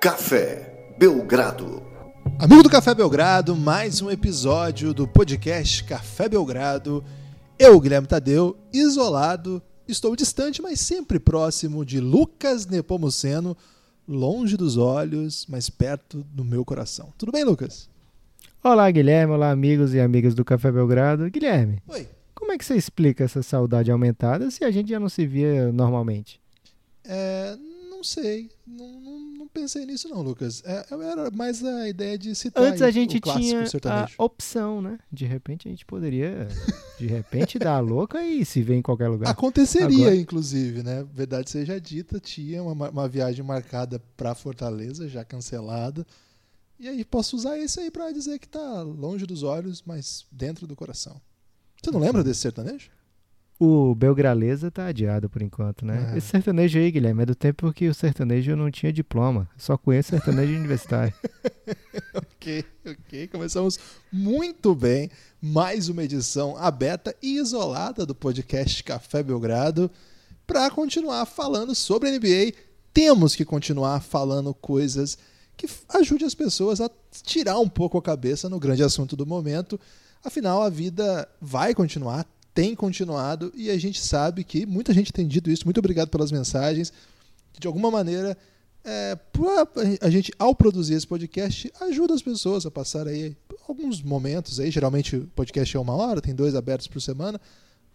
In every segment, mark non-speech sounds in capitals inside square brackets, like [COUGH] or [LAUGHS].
Café Belgrado. Amigo do Café Belgrado, mais um episódio do podcast Café Belgrado. Eu, Guilherme Tadeu, isolado, estou distante, mas sempre próximo de Lucas Nepomuceno, longe dos olhos, mas perto do meu coração. Tudo bem, Lucas? Olá, Guilherme. Olá, amigos e amigas do Café Belgrado. Guilherme, Oi. como é que você explica essa saudade aumentada se a gente já não se via normalmente? É, não sei, não, não- não pensei nisso não, Lucas. É, era mais a ideia de citar Antes a gente o clássico tinha a sertanejo. opção, né? De repente a gente poderia, de repente, dar a louca e se ver em qualquer lugar. Aconteceria, Agora- inclusive, né? Verdade seja dita, tinha uma, uma viagem marcada para Fortaleza, já cancelada. E aí posso usar esse aí para dizer que tá longe dos olhos, mas dentro do coração. Você não lembra desse sertanejo? O Belgraleza tá adiado por enquanto, né? É. Esse sertanejo aí, Guilherme, é do tempo que o sertanejo não tinha diploma. Só conheço sertanejo universitário. [LAUGHS] Ok, ok. Começamos muito bem. Mais uma edição aberta e isolada do podcast Café Belgrado para continuar falando sobre a NBA. Temos que continuar falando coisas que ajude as pessoas a tirar um pouco a cabeça no grande assunto do momento. Afinal, a vida vai continuar, tem continuado e a gente sabe que muita gente tem dito isso. Muito obrigado pelas mensagens. De alguma maneira é, a gente, ao produzir esse podcast, ajuda as pessoas a passar aí alguns momentos aí. Geralmente o podcast é uma hora, tem dois abertos por semana.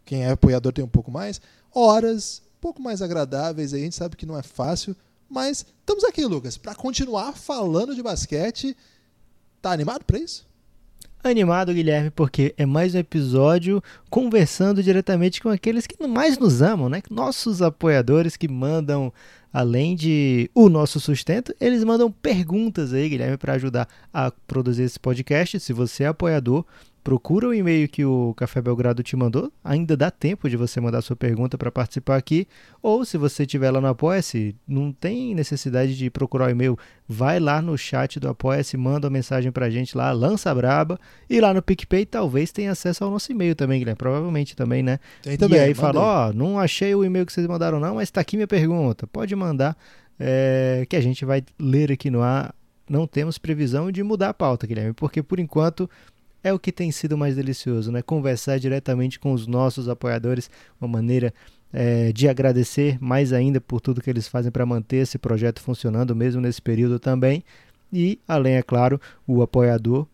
Quem é apoiador tem um pouco mais. Horas, um pouco mais agradáveis aí. A gente sabe que não é fácil, mas estamos aqui, Lucas, para continuar falando de basquete. Tá animado para isso? Animado, Guilherme, porque é mais um episódio conversando diretamente com aqueles que mais nos amam, né? Nossos apoiadores que mandam, além de o nosso sustento, eles mandam perguntas aí, Guilherme, para ajudar a produzir esse podcast. Se você é apoiador, procura o e-mail que o Café Belgrado te mandou. Ainda dá tempo de você mandar sua pergunta para participar aqui. Ou se você estiver lá no Apoia-se, não tem necessidade de procurar o e-mail. Vai lá no chat do Apoia-se, manda uma mensagem pra gente lá, lança a braba. E lá no PicPay talvez tenha acesso ao nosso e-mail também, Guilherme. Provavelmente também, né? Tem e aí fala, ó, não achei o e-mail que vocês mandaram não, mas tá aqui minha pergunta. Pode mandar, é, que a gente vai ler aqui no ar. Não temos previsão de mudar a pauta, Guilherme, porque por enquanto é o que tem sido mais delicioso, né? Conversar diretamente com os nossos apoiadores, uma maneira é, de agradecer mais ainda por tudo que eles fazem para manter esse projeto funcionando, mesmo nesse período também. E, além, é claro, o apoiador.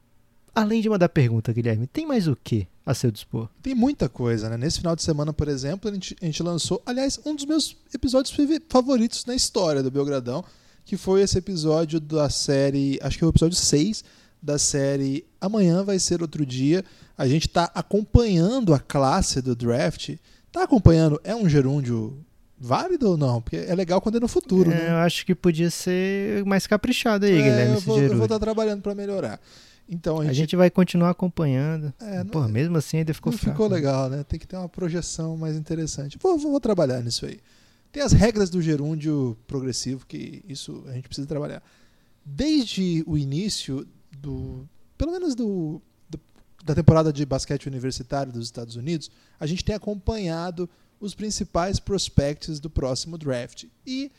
Além de mandar pergunta, Guilherme, tem mais o que a seu dispor? Tem muita coisa, né? Nesse final de semana, por exemplo, a gente, a gente lançou, aliás, um dos meus episódios favoritos na história do Belgradão, que foi esse episódio da série, acho que é o episódio 6 da série Amanhã vai ser outro dia. A gente está acompanhando a classe do draft. Tá acompanhando? É um gerúndio válido ou não? Porque é legal quando é no futuro, É, né? Eu acho que podia ser mais caprichado aí, É, Guilherme, eu vou, estar trabalhando para melhorar. Então a A gente, gente vai continuar acompanhando. É, não- Pô, mesmo assim ainda ficou não fraco. ficou legal, né? Tem que ter uma projeção mais interessante. Vou, vou, vou trabalhar nisso aí. Tem as regras do gerúndio progressivo, que isso a gente precisa trabalhar. Desde o início do. Pelo menos do, do- da temporada de basquete universitário dos Estados Unidos, a gente tem acompanhado os principais prospects do próximo draft. E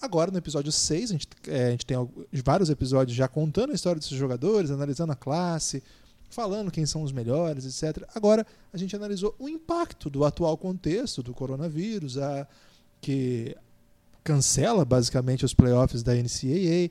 agora, no episódio 6, a gente, é, a gente tem vários episódios já contando a história desses jogadores, analisando a classe, falando quem são os melhores, etc. Agora, a gente analisou o impacto do atual contexto do coronavírus, a, que cancela basicamente os playoffs da NCAA,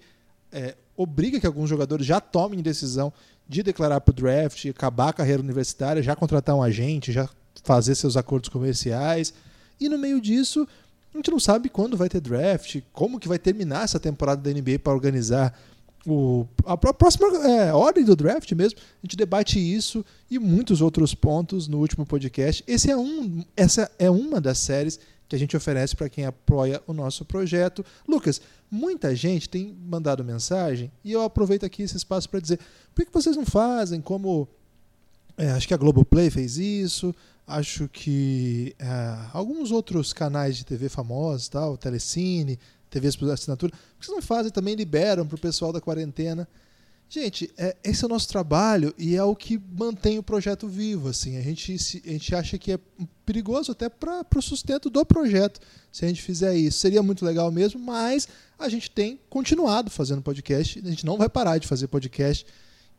é, obriga que alguns jogadores já tomem decisão de declarar para o draft, acabar a carreira universitária, já contratar um agente, já fazer seus acordos comerciais. E no meio disso, a gente não sabe quando vai ter draft, como que vai terminar essa temporada da NBA para organizar o, a pró- próxima é, ordem do draft mesmo. A gente debate isso e muitos outros pontos no último podcast. Esse é um, essa é uma das séries que a gente oferece para quem apoia o nosso projeto. Lucas, muita gente tem mandado mensagem e eu aproveito aqui esse espaço para dizer por que vocês não fazem como é, acho que a Globoplay fez isso, acho que é, alguns outros canais de TV famosos, tal, Telecine, TVs por assinatura, por que vocês não fazem também liberam para o pessoal da quarentena Gente, é, esse é o nosso trabalho e é o que mantém o projeto vivo. Assim, a gente, se, a gente acha que é perigoso até para o sustento do projeto se a gente fizer isso. Seria muito legal mesmo, mas a gente tem continuado fazendo podcast. A gente não vai parar de fazer podcast.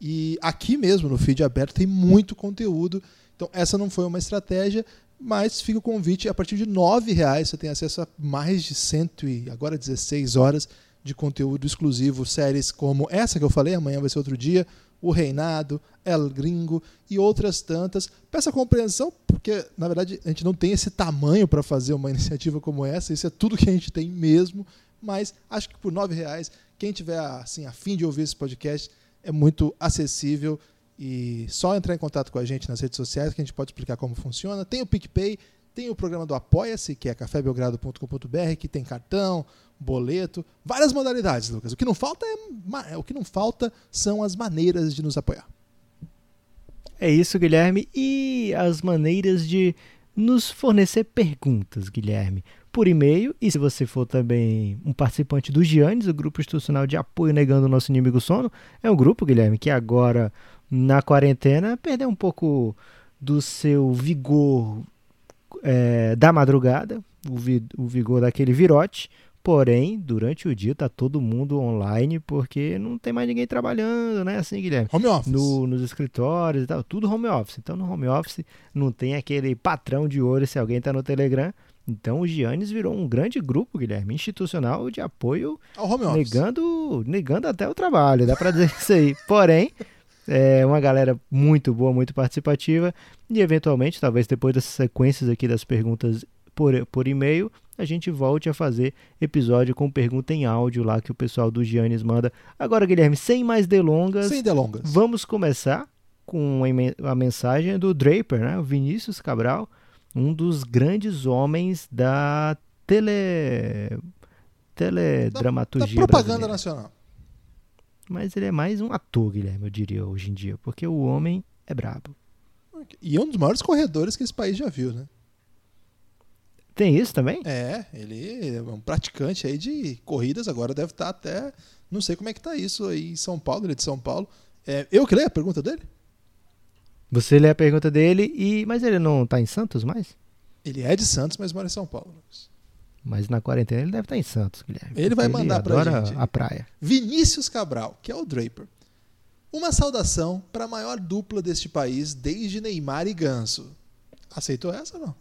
E aqui mesmo no feed aberto tem muito conteúdo. Então essa não foi uma estratégia, mas fica o convite. A partir de R$ reais você tem acesso a mais de cento e agora 16 horas de conteúdo exclusivo, séries como essa que eu falei, amanhã vai ser outro dia, O Reinado, El Gringo e outras tantas. Peça compreensão, porque na verdade a gente não tem esse tamanho para fazer uma [LAUGHS] iniciativa como essa, isso é tudo que a gente tem mesmo, mas acho que por nove reais, quem tiver assim, a fim de ouvir esse podcast, é muito acessível e só entrar em contato com a gente nas redes sociais que a gente pode explicar como funciona. Tem o PicPay, tem o programa do Apoia-se, que é cafébelgrado.com.br, que tem cartão, boleto, várias modalidades, Lucas. O que não falta é, é o que não falta são as maneiras de nos apoiar. É isso, Guilherme, e as maneiras de nos fornecer perguntas, Guilherme, por e-mail. E se você for também um participante do Giannis, o grupo institucional de apoio negando o nosso inimigo sono, é um grupo, Guilherme, que agora na quarentena perdeu um pouco do seu vigor é, da madrugada, o, vi, o vigor daquele virote. Porém, durante o dia tá todo mundo online porque não tem mais ninguém trabalhando, né? Assim, Guilherme. Home office. No, nos escritórios e tal, tudo home office. Então, no home office não tem aquele patrão de ouro se alguém tá no Telegram. Então, o Giannis virou um grande grupo, Guilherme, institucional de apoio, Ao home office. negando, negando até o trabalho, dá para dizer isso aí. Porém, é uma galera muito boa, muito participativa e eventualmente, talvez depois dessas sequências aqui das perguntas por, por e-mail, a gente volte a fazer episódio com pergunta em áudio lá que o pessoal do Giannis manda. Agora, Guilherme, sem mais delongas, Sem delongas. vamos começar com a mensagem do Draper, né? o Vinícius Cabral, um dos grandes homens da tele teledramaturgia da propaganda brasileira. nacional. Mas ele é mais um ator, Guilherme, eu diria, hoje em dia, porque o homem é brabo. E é um dos maiores corredores que esse país já viu, né? Tem isso também? É, ele é um praticante aí de corridas, agora deve estar até. Não sei como é que tá isso aí em São Paulo, ele é de São Paulo. É, eu que leio a pergunta dele? Você lê a pergunta dele, e mas ele não tá em Santos mais? Ele é de Santos, mas mora em São Paulo. Lucas. Mas na quarentena ele deve estar em Santos, Guilherme. Ele vai mandar pra adora gente. a praia. Vinícius Cabral, que é o Draper. Uma saudação para a maior dupla deste país desde Neymar e Ganso. Aceitou essa ou não?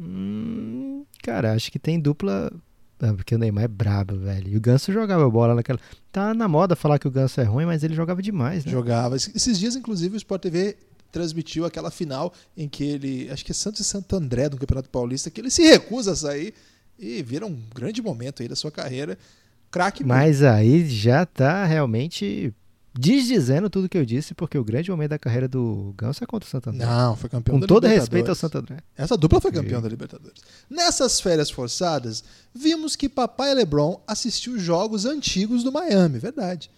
Hum, cara, acho que tem dupla. Ah, porque o Neymar é brabo, velho. E o Ganso jogava bola naquela. Tá na moda falar que o Ganso é ruim, mas ele jogava demais, né? Jogava. Esses dias, inclusive, o Sport TV transmitiu aquela final em que ele. Acho que é Santos e Santo André do Campeonato Paulista, que ele se recusa a sair e vira um grande momento aí da sua carreira. Craque Mas aí já tá realmente desdizendo tudo que eu disse, porque o grande momento da carreira do Ganso é contra o Santo André. Não, foi campeão Com da todo respeito ao Santo André. Essa dupla foi Ok. campeã da Libertadores. Nessas férias forçadas, vimos que Papai LeBron assistiu jogos antigos do Miami, verdade.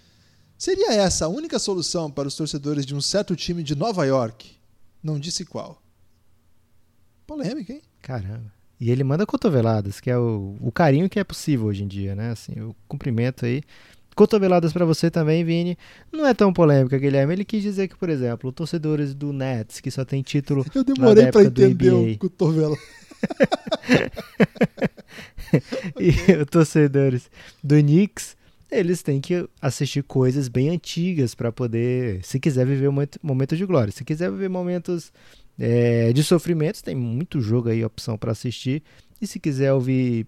Seria essa a única solução para os torcedores de um certo time de Nova York? Não disse qual. Polêmica, hein? Caramba. E ele manda cotoveladas, que é o, o carinho que é possível hoje em dia, né? Assim, o cumprimento aí. Cotoveladas pra você também, Vini. Não é tão polêmica, Guilherme. Ele quis dizer que, por exemplo, torcedores do Nets, que só tem título Eu demorei para entender o cotovelo. [LAUGHS] e os torcedores do Knicks, eles têm que assistir coisas bem antigas para poder, se quiser viver um momento, momento de glória. Se quiser viver momentos é, de sofrimentos, tem muito jogo aí, opção para assistir. E se quiser ouvir,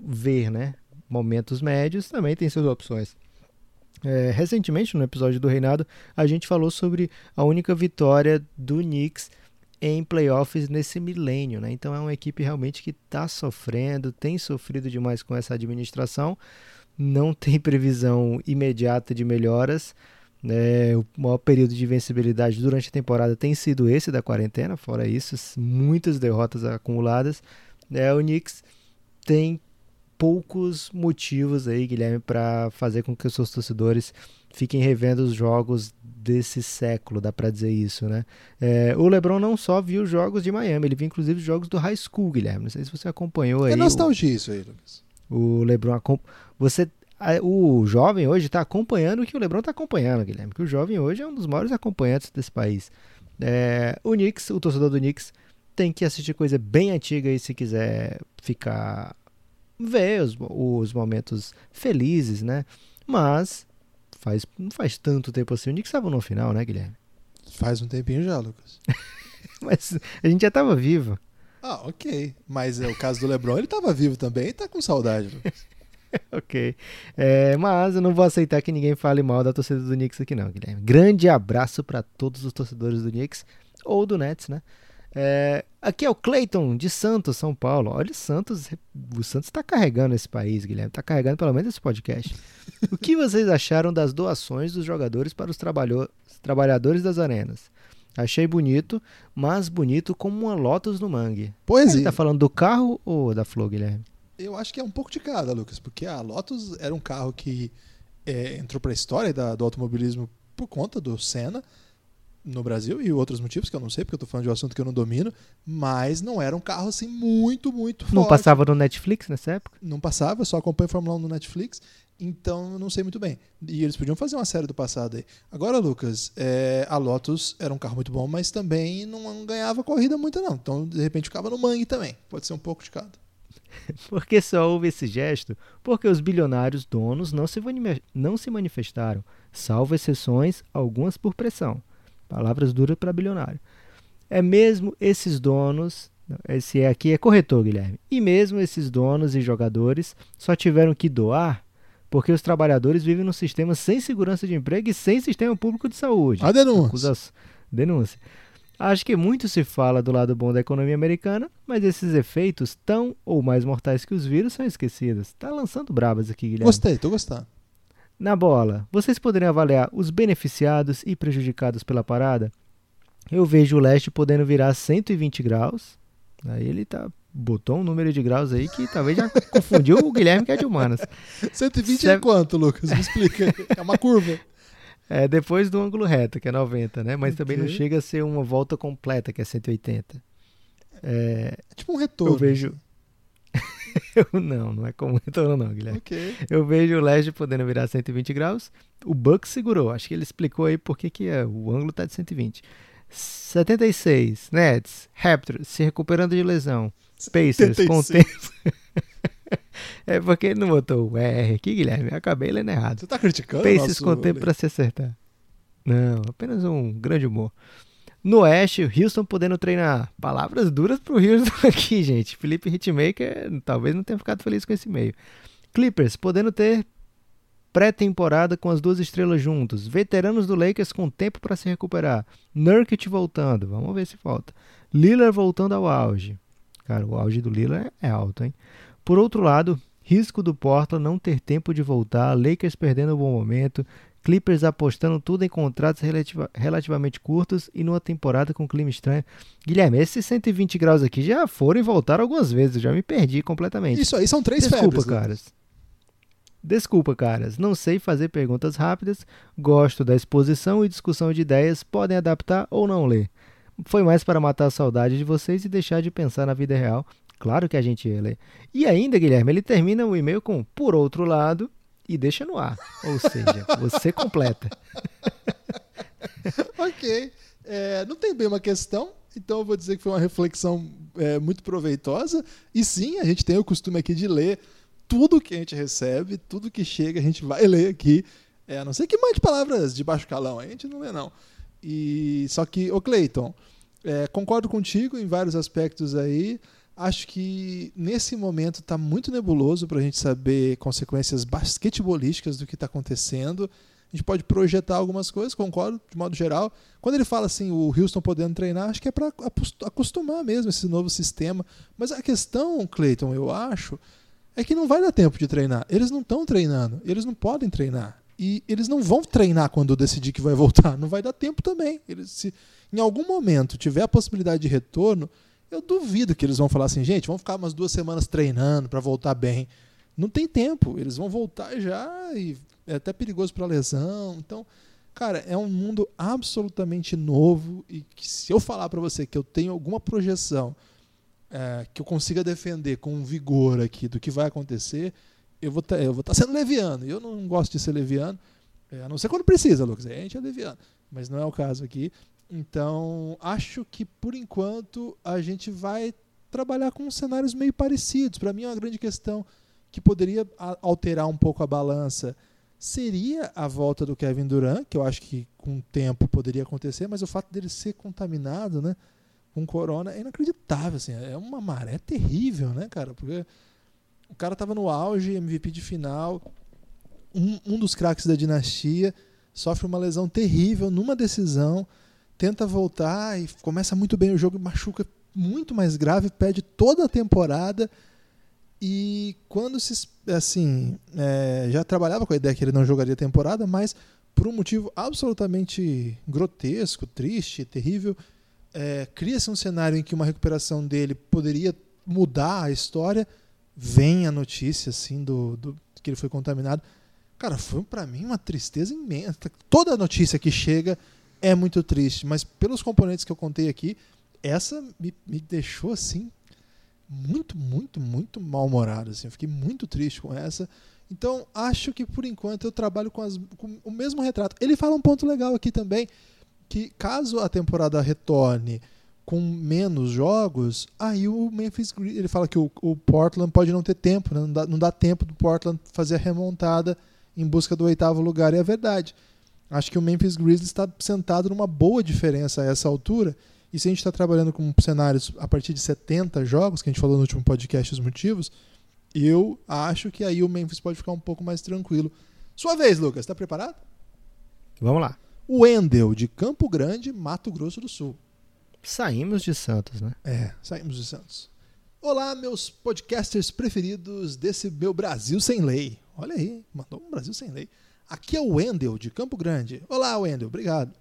ver, né, momentos médios, também tem suas opções. É, recentemente, no episódio do Reinado, a gente falou sobre a única vitória do Knicks em playoffs nesse milênio, né? Então é uma equipe realmente que está sofrendo, tem sofrido demais com essa administração, não tem previsão imediata de melhoras. né? o maior período de vencibilidade durante a temporada tem sido esse da quarentena, fora isso, muitas derrotas acumuladas. É, o Knicks tem poucos motivos aí, Guilherme, para fazer com que os seus torcedores fiquem revendo os jogos desse século, dá para dizer isso, né? É, o LeBron não só viu jogos de Miami, ele viu inclusive jogos do High School, Guilherme. Não sei se você acompanhou aí. É o- nostalgia isso aí, Lucas. O LeBron você o jovem hoje está acompanhando o que o LeBron está acompanhando, Guilherme. Que o jovem hoje é um dos maiores acompanhantes desse país. É, o Knicks, o torcedor do Knicks, tem que assistir coisa bem antiga aí se quiser ficar. ver os, os momentos felizes, né? Mas faz, não faz tanto tempo assim. O Knicks estava no final, né, Guilherme? Faz um tempinho já, Lucas. [LAUGHS] Mas a gente já estava vivo. Ah, ok. Mas é o caso do LeBron, ele tava vivo também e tá com saudade, [LAUGHS] ok. É, mas eu não vou aceitar que ninguém fale mal da torcida do Knicks aqui, não, Guilherme. Grande abraço para todos os torcedores do Knicks ou do Nets, né? É, aqui é o Clayton de Santos, São Paulo. Olha, o Santos, o Santos está carregando esse país, Guilherme. Está carregando pelo menos esse podcast. o que vocês acharam das doações dos jogadores para os trabalhadores das arenas? Achei bonito, mas bonito como uma Lotus no mangue. Pois é. tá falando do carro ou da flor, Guilherme? Eu acho que é um pouco de cada, Lucas, porque a Lotus era um carro que é, entrou para a história da- do automobilismo por conta do Senna no Brasil e outros motivos que eu não sei, porque eu tô falando de um assunto que eu não domino, mas não era um carro assim muito, muito Não forte. passava no Netflix nessa época? Não passava, eu só acompanho Fórmula 1 no Netflix, então eu não sei muito bem. E eles podiam fazer uma série do passado aí. Agora, Lucas, é, a Lotus era um carro muito bom, mas também não ganhava corrida muito não. Então, de repente, ficava no mangue também. Pode ser um pouco de cada. [LAUGHS] Porque só houve esse gesto porque os bilionários donos não se, não se manifestaram, salvo exceções, algumas por pressão. Palavras duras para bilionário. É mesmo esses donos, esse é aqui é corretor, Guilherme, e mesmo esses donos e jogadores só tiveram que doar porque os trabalhadores vivem num sistema sem segurança de emprego e sem sistema público de saúde. A denúncia. Acusa- Denúncia. Acho que muito se fala do lado bom da economia americana, mas esses efeitos, tão ou mais mortais que os vírus, são esquecidos. Tá lançando brabas aqui, Guilherme. Gostei, tô gostando. Na bola, vocês poderiam avaliar os beneficiados e prejudicados pela parada? Eu vejo o leste podendo virar 120 graus. Aí ele tá botou um número de graus aí que talvez já [LAUGHS] confundiu o Guilherme que é de humanas. 120 é Seve- quanto, Lucas? Me explica. É uma curva. É depois do ângulo reto, que é 90, né? Mas também não chega a ser uma volta completa, que é 180. É, É tipo um retorno. Eu vejo. [LAUGHS] Eu não, não é como retorno não, Guilherme. Ok. Eu vejo o Leste podendo virar 120 graus. O Bucks segurou. Acho que ele explicou aí por que que é, o ângulo tá de 120. 76. Nets. Raptors se recuperando de lesão. Pacers com 76. tempo. [LAUGHS] é porque ele não botou o R aqui, Guilherme. Eu acabei lendo errado. Você tá criticando Pacers com tempo para se acertar. Não, apenas um grande humor. No Oeste, o Houston podendo treinar. Palavras duras pro Houston [LAUGHS] aqui, gente. Felipe Hitmaker talvez não tenha ficado feliz com esse meio. Clippers podendo ter pré-temporada com as duas estrelas juntos. Veteranos do Lakers com tempo para se recuperar. Nurkic voltando. Vamos ver se volta. Lillard voltando ao auge. Cara, o auge do Lillard é alto, hein? Por outro lado, risco do Portland não ter tempo de voltar, Lakers perdendo um bom momento, Clippers apostando tudo em contratos relativa- relativamente curtos e numa temporada com clima estranho. Guilherme, esses 120 graus aqui já foram e voltaram algumas vezes, eu já me perdi completamente. Isso aí são três Desculpa, febres. né? caras. Desculpa, caras. Não sei fazer perguntas rápidas. Gosto da exposição e discussão de ideias. Podem adaptar ou não ler. Foi mais para matar a saudade de vocês e deixar de pensar na vida real. Claro que a gente ia ler. E ainda, Guilherme, ele termina o e-mail com por outro lado e deixa no ar. Ou seja, você completa. [LAUGHS] ok. É, não tem bem uma questão, então eu vou dizer que foi uma reflexão é, muito proveitosa. E sim, a gente tem o costume aqui de ler tudo que a gente recebe, tudo que chega, a gente vai ler aqui. É, a não ser que mande palavras de baixo calão, a gente não lê, não. E só que, ô Cleiton, é, concordo contigo em vários aspectos aí. Acho que nesse momento está muito nebuloso para a gente saber consequências basquetebolísticas do que está acontecendo. A gente pode projetar algumas coisas, concordo, de modo geral. Quando ele fala assim, o Houston podendo treinar, acho que é para acostumar mesmo esse novo sistema. Mas a questão, Clayton, eu acho, é que não vai dar tempo de treinar. Eles não estão treinando, eles não podem treinar. E eles não vão treinar quando decidir que vai [LAUGHS] voltar. Não vai dar tempo também. Eles, se em algum momento tiver a possibilidade de retorno, eu duvido que eles vão falar assim, gente, vamos ficar umas duas semanas treinando para voltar bem. Não tem tempo. Eles vão voltar já e é até perigoso para lesão. Então, cara, é um mundo absolutamente novo e que se eu falar para você que eu tenho alguma projeção é, que eu consiga defender com vigor aqui do que vai acontecer, eu vou tá, estar tá sendo leviano. Eu não gosto de ser leviano, é, a não ser quando precisa, Lucas. A gente é leviano. Mas não é o caso aqui. Então, acho que por enquanto a gente vai trabalhar com cenários meio parecidos. Para mim é uma grande questão que poderia alterar um pouco a balança seria a volta do Kevin Durant, que eu acho que com o tempo poderia acontecer, mas o fato dele ser contaminado, né, com corona é inacreditável, assim, é uma maré terrível, né, cara? Porque o cara tava no auge, MVP de final, um, um dos craques da dinastia, sofre uma lesão terrível numa decisão, tenta voltar e começa muito bem o jogo, machuca muito mais grave, perde toda a temporada e quando se. Assim, é, já trabalhava com a ideia que ele não jogaria a temporada, mas por um motivo absolutamente grotesco, triste, terrível, é, cria-se um cenário em que uma recuperação dele poderia mudar a história. Vem a notícia assim do, do que ele foi contaminado. Cara, foi para mim uma tristeza imensa. Toda notícia que chega é muito triste, mas pelos componentes que eu contei aqui, essa me, me deixou assim muito, muito, muito mal-humorado. Assim. Eu fiquei muito triste com essa. Então, acho que por enquanto eu trabalho com, as, com, o mesmo retrato. Ele fala um ponto legal aqui também, que caso a temporada retorne com menos jogos, aí o Memphis Grizzlies, ele fala que o, o, Portland pode não ter tempo, né? não, dá, não dá tempo do Portland fazer a remontada em busca do oitavo lugar, e é verdade. Acho que o Memphis Grizzlies está sentado numa boa diferença a essa altura, e se a gente está trabalhando com cenários a partir de 70 jogos, que a gente falou no último podcast os motivos, eu acho que aí o Memphis pode ficar um pouco mais tranquilo. Sua vez, Lucas, está preparado? Vamos lá. O Wendel, de Campo Grande, Mato Grosso do Sul. Saímos de Santos, né? É, saímos de Santos. Olá, meus podcasters preferidos desse meu Brasil sem lei. Olha aí, mandou um Brasil sem lei. Aqui é o Wendel, de Campo Grande. Olá, Wendel, obrigado.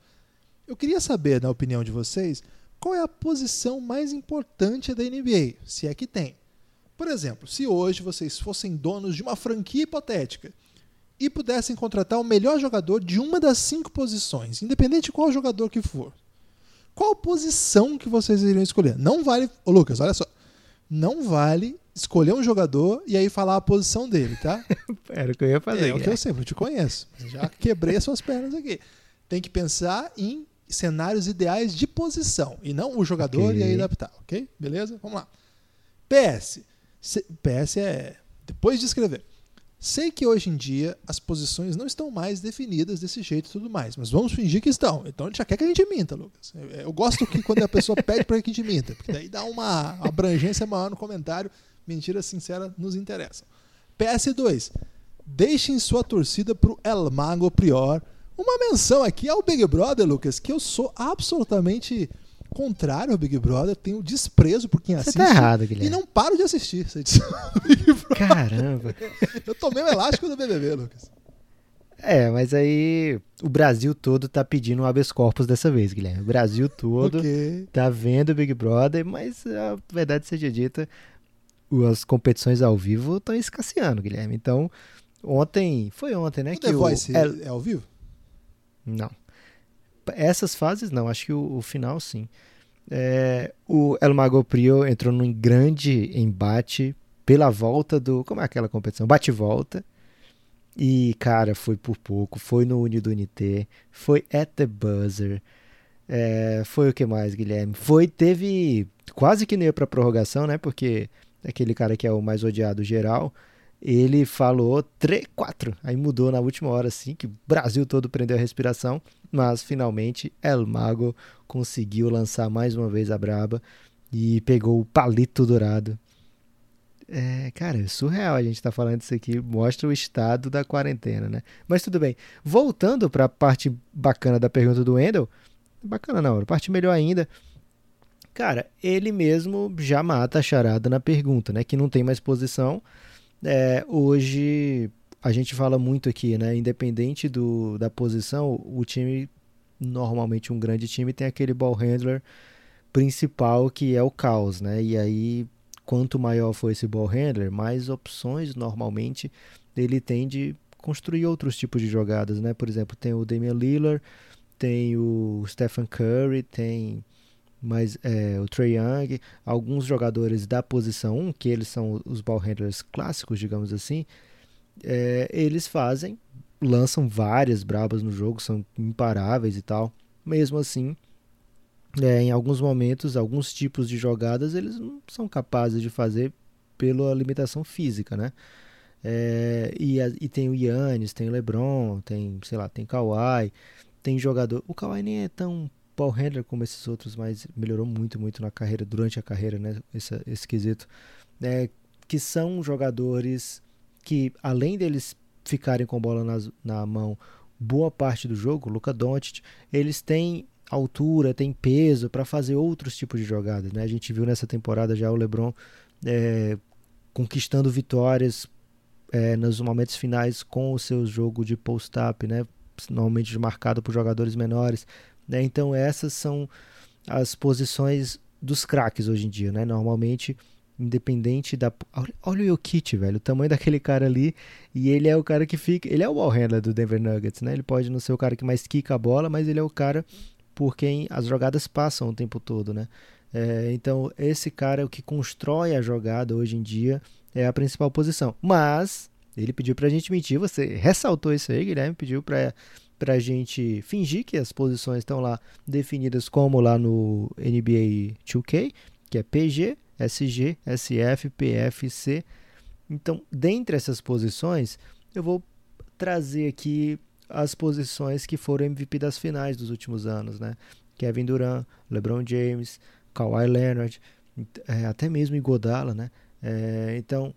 Eu queria saber, na opinião de vocês, qual é a posição mais importante da NBA, se é que tem. Por exemplo, se hoje vocês fossem donos de uma franquia hipotética e pudessem contratar o melhor jogador de uma das cinco posições, independente de qual jogador que for, qual posição que vocês iriam escolher? Não vale. Ô Lucas, olha só. Não vale escolher um jogador e aí falar a posição dele, tá? [LAUGHS] Era o que eu ia fazer. É o que eu sempre te conheço. Já quebrei as suas pernas aqui. Tem que pensar em cenários ideais de posição e não o jogador okay. e aí adaptar, ok? Beleza? Vamos lá. PS. PS é depois de escrever. Sei que hoje em dia as posições não estão mais definidas desse jeito e tudo mais, mas vamos fingir que estão. Então a gente já quer que a gente minta, Lucas. Eu gosto que quando a pessoa pede para que a gente minta, porque daí dá uma abrangência maior no comentário. Mentira sincera nos interessa. PS2. Deixem sua torcida pro El Mago Prior uma menção aqui ao Big Brother, Lucas, que eu sou absolutamente contrário ao Big Brother, tenho desprezo por quem Você assiste. Tá errado, Guilherme. E não paro de assistir essa edição Caramba. [LAUGHS] Eu tomei o elástico do BBB, Lucas. É, mas aí o Brasil todo tá pedindo um habeas corpus dessa vez, Guilherme. O Brasil todo okay. tá vendo o Big Brother, mas a verdade seja dita, as competições ao vivo estão escasseando, Guilherme. Então, ontem, foi ontem, né? O que The Voice o, é, é ao vivo? Não. Essas fases não, acho que o, o final sim. É, o El Mago Prio entrou num grande embate pela volta do. Como é aquela competição? Bate-volta. E, cara, foi por pouco. Foi no Unido Unité. Foi at the buzzer. É, foi o que mais, Guilherme? Foi, teve. Quase que nem pra prorrogação, né? Porque aquele cara que é o mais odiado geral ele falou 3, 4. Aí mudou na última hora, assim, que o Brasil todo prendeu a respiração. Mas finalmente El Mago conseguiu lançar mais uma vez a braba e pegou o palito dourado. É, cara, é surreal a gente tá falando isso aqui, mostra o estado da quarentena, né? Mas tudo bem. Voltando para a parte bacana da pergunta do Wendel, bacana não, a parte melhor ainda. Cara, ele mesmo já mata a charada na pergunta, né? Que não tem mais posição é, hoje a gente fala muito aqui, né? Independente do, da posição, o time, normalmente um grande time, tem aquele ball handler principal que é o caos, né? E aí, quanto maior for esse ball handler, mais opções normalmente ele tem de construir outros tipos de jogadas, né? Por exemplo, tem o Damian Lillard, tem o Stephen Curry, tem mas é, o Trey Young, alguns jogadores da posição 1, que eles são os ball handlers clássicos, digamos assim, é, eles fazem, lançam várias brabas no jogo, são imparáveis e tal. Mesmo assim, é, em alguns momentos, alguns tipos de jogadas eles não são capazes de fazer pela limitação física, né? É, e, e, tem o Yannis, tem o LeBron, tem, sei lá, tem Kawhi, tem jogador. O Kawhi nem é tão Paul handler como esses outros, mas melhorou muito, muito na carreira, durante a carreira, né? Esse, esse quesito. É, que são jogadores que, além deles ficarem com bola nas, na mão boa parte do jogo, Luca Doncic, eles têm altura, têm peso para fazer outros tipos de jogadas. Né? A gente viu nessa temporada já o LeBron é, conquistando vitórias é, nos momentos finais com o seu jogo de post-up, né? normalmente marcado por jogadores menores. Né? Então essas são as posições dos craques hoje em dia. Né? Normalmente independente da. Olha o Jokic, velho, o tamanho daquele cara ali. E ele é o cara que fica. Ele é o ball handler do Denver Nuggets, né? Ele pode não ser o cara que mais quica a bola, mas ele é o cara por quem as jogadas passam o tempo todo, né? É, então, esse cara é o que constrói a jogada hoje em dia, é a principal posição. Mas, ele pediu pra gente mentir, você ressaltou isso aí, Guilherme, pediu pra, pra gente fingir que as posições estão lá definidas como lá no NBA 2K, que é PG, SG, SF, PF, C. Então, dentre essas posições, eu vou trazer aqui as posições que foram MVP das finais dos últimos anos, né? Kevin Durant, LeBron James, Kawhi Leonard, é, até mesmo Igodala, né? É, então,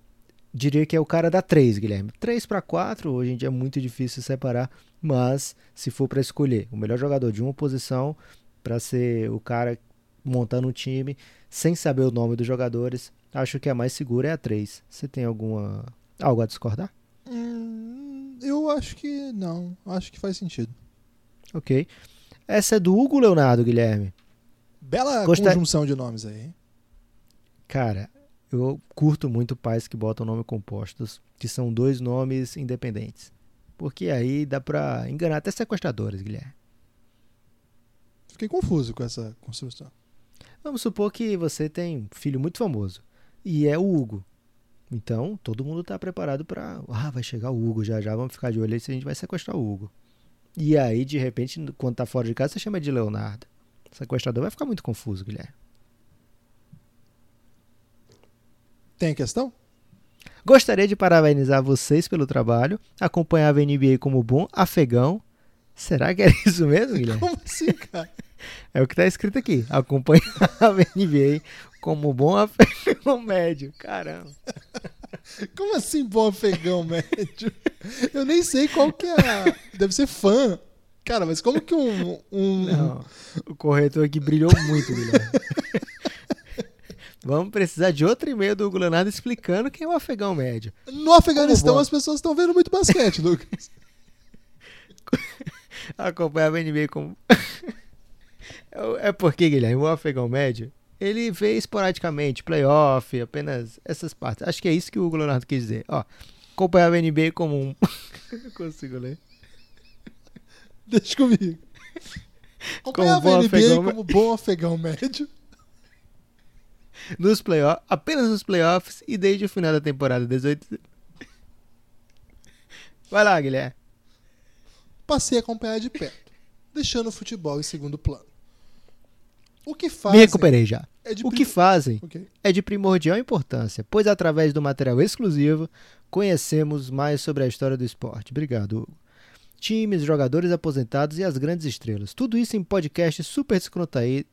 diria que é o cara da 3, Guilherme. 3 para 4, hoje em dia é muito difícil separar, mas se for para escolher o melhor jogador de uma posição para ser o cara montando um time, sem saber o nome dos jogadores, acho que a mais segura é a 3. Você tem alguma algo a discordar? Hum, eu acho que não. Acho que faz sentido. Ok. Essa é do Hugo Leonardo, Guilherme. Bela Gostar... conjunção de nomes aí. Cara, eu curto muito pais que botam nome compostos, que são dois nomes independentes. Porque aí dá pra enganar até sequestradores, Guilherme. Fiquei confuso com essa construção. Vamos supor que você tem um filho muito famoso e é o Hugo. Então, todo mundo está preparado para. Ah, vai chegar o Hugo já já, vamos ficar de olho aí se a gente vai sequestrar o Hugo. E aí, de repente, quando tá fora de casa, você chama de Leonardo. O sequestrador vai ficar muito confuso, Guilherme. Tem questão? Gostaria de parabenizar vocês pelo trabalho. Acompanhava a NBA como bom afegão. Será que era [LAUGHS] isso mesmo, Guilherme? Como assim, cara? [LAUGHS] É o que está escrito aqui. Acompanhava a NBA como bom afegão médio. Caramba. [LAUGHS] Como assim bom afegão médio? Eu nem sei qual que é. A... Deve ser fã. Cara, mas como que um. um... Não, o corretor aqui brilhou muito, Guilherme. Vamos precisar de outro e-mail do Hugo Leonardo explicando quem é o afegão médio. No Afeganistão as pessoas estão vendo muito basquete, Lucas. [LAUGHS] Acompanhava a NBA como. [LAUGHS] É, é porque, Guilherme, o afegão médio, ele vê esporadicamente, playoff, apenas essas partes. Acho que é isso que o Leonardo quis dizer. Ó, acompanhava a NBA como um. Não [LAUGHS] consigo ler. Deixa comigo. Acompanhava a NBA afegão... como bom afegão médio. Nos playoffs, apenas nos playoffs e desde o final da temporada 18. Vai lá, Guilherme. Passei a acompanhar de perto, deixando o futebol em segundo plano. O que fazem, Me recuperei já. É o que fazem okay. é de primordial importância, pois através do material exclusivo conhecemos mais sobre a história do esporte. Obrigado, Hugo. Times, jogadores aposentados e as grandes estrelas. Tudo isso em podcasts super,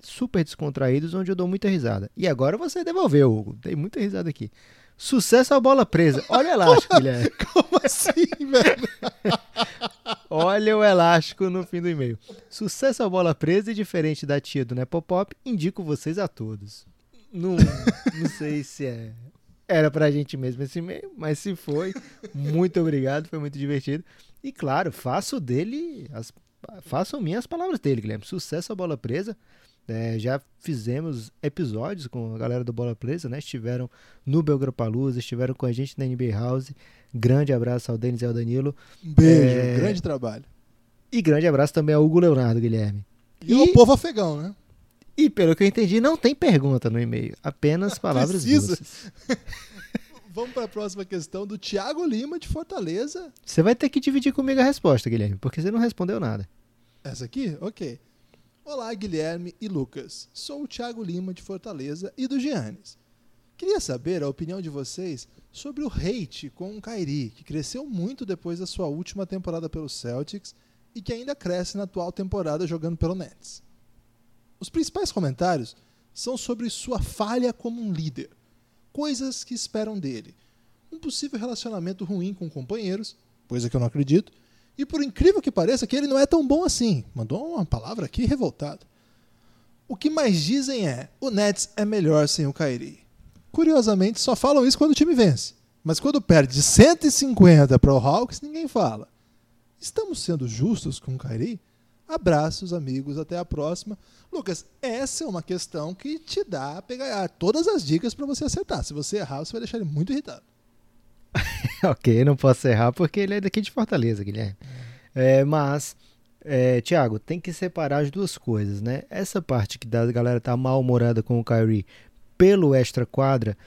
super descontraídos, onde eu dou muita risada. E agora você devolveu, Hugo. Dei muita risada aqui. Sucesso à bola presa. Olha o elástico, [LAUGHS] Guilherme. Como assim, velho? [LAUGHS] Olha o elástico no fim do e-mail. Sucesso à bola presa e diferente da tia do Nepopop, indico vocês a todos. Não, não sei se é. Era pra gente mesmo esse e-mail, mas se foi, muito obrigado, foi muito divertido. E claro, faço dele, as, façam minhas palavras dele, Guilherme. Sucesso à bola presa. É, já fizemos episódios com a galera do Bola Presa, né? Estiveram no Belgrapalusa, estiveram com a gente na NBA House. Grande abraço ao Denis e ao Danilo. Um beijo, é... grande trabalho. E grande abraço também ao Hugo Leonardo, Guilherme. E, e ao povo afegão, né? E pelo que eu entendi, não tem pergunta no e-mail, apenas [LAUGHS] palavras Precisa. [LAUGHS] Vamos para a próxima questão do Thiago Lima de Fortaleza. Você vai ter que dividir comigo a resposta, Guilherme, porque você não respondeu nada. Essa aqui? Ok. Olá, Guilherme e Lucas. Sou o Thiago Lima de Fortaleza e do Giannis. Queria saber a opinião de vocês sobre o hate com o Kyrie, que cresceu muito depois da sua última temporada pelo Celtics e que ainda cresce na atual temporada jogando pelo Nets. Os principais comentários são sobre sua falha como um líder, coisas que esperam dele, um possível relacionamento ruim com companheiros, coisa que eu não acredito, e por incrível que pareça, que ele não é tão bom assim. Mandou uma palavra aqui revoltado. O que mais dizem é: o Nets é melhor sem o Kyrie. Curiosamente, só falam isso quando o time vence. Mas quando perde de 150 para o Hawks, ninguém fala. Estamos sendo justos com o Kyrie? Abraços, amigos, até a próxima. Lucas, essa é uma questão que te dá pegar todas as dicas para você acertar. Se você errar, você vai deixar ele muito irritado. [LAUGHS] ok, não posso errar porque ele é daqui de Fortaleza, Guilherme. É, mas, é, Thiago, tem que separar as duas coisas, né? Essa parte que a galera tá mal-humorada com o Kyrie pelo extra quadra,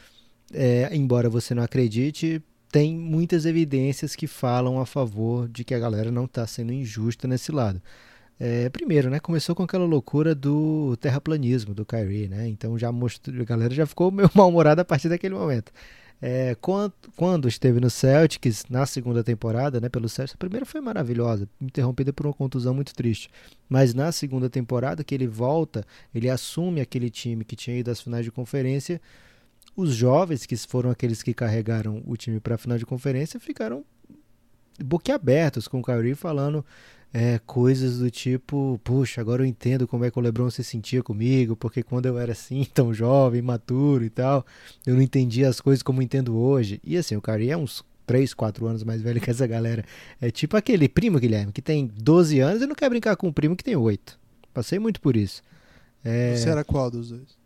é, embora você não acredite, tem muitas evidências que falam a favor de que a galera não está sendo injusta nesse lado. É, primeiro, né, começou com aquela loucura do terraplanismo do Kyrie, né? Então já mostrou, a galera já ficou meio [LAUGHS] mal-humorada a partir daquele momento. É, quando, quando, esteve no Celtics na segunda temporada, né, pelo Celtics, a primeira foi maravilhosa, interrompida por uma contusão muito triste. Mas na segunda temporada que ele volta, ele assume aquele time que tinha ido às finais de conferência. Os jovens, que foram aqueles que carregaram o time para a final de conferência, ficaram boquiabertos com o Kyrie falando é, coisas do tipo, puxa, agora eu entendo como é que o LeBron se sentia comigo, porque quando eu era assim, [LAUGHS] tão jovem, maturo e tal, eu não entendia as coisas como entendo hoje. E assim, o Kyrie é uns 3, 4 anos mais velho que essa galera. É tipo aquele primo, Guilherme, que tem 12 anos e não quer brincar com um primo que tem 8. Passei muito por isso. É... Você era qual dos dois?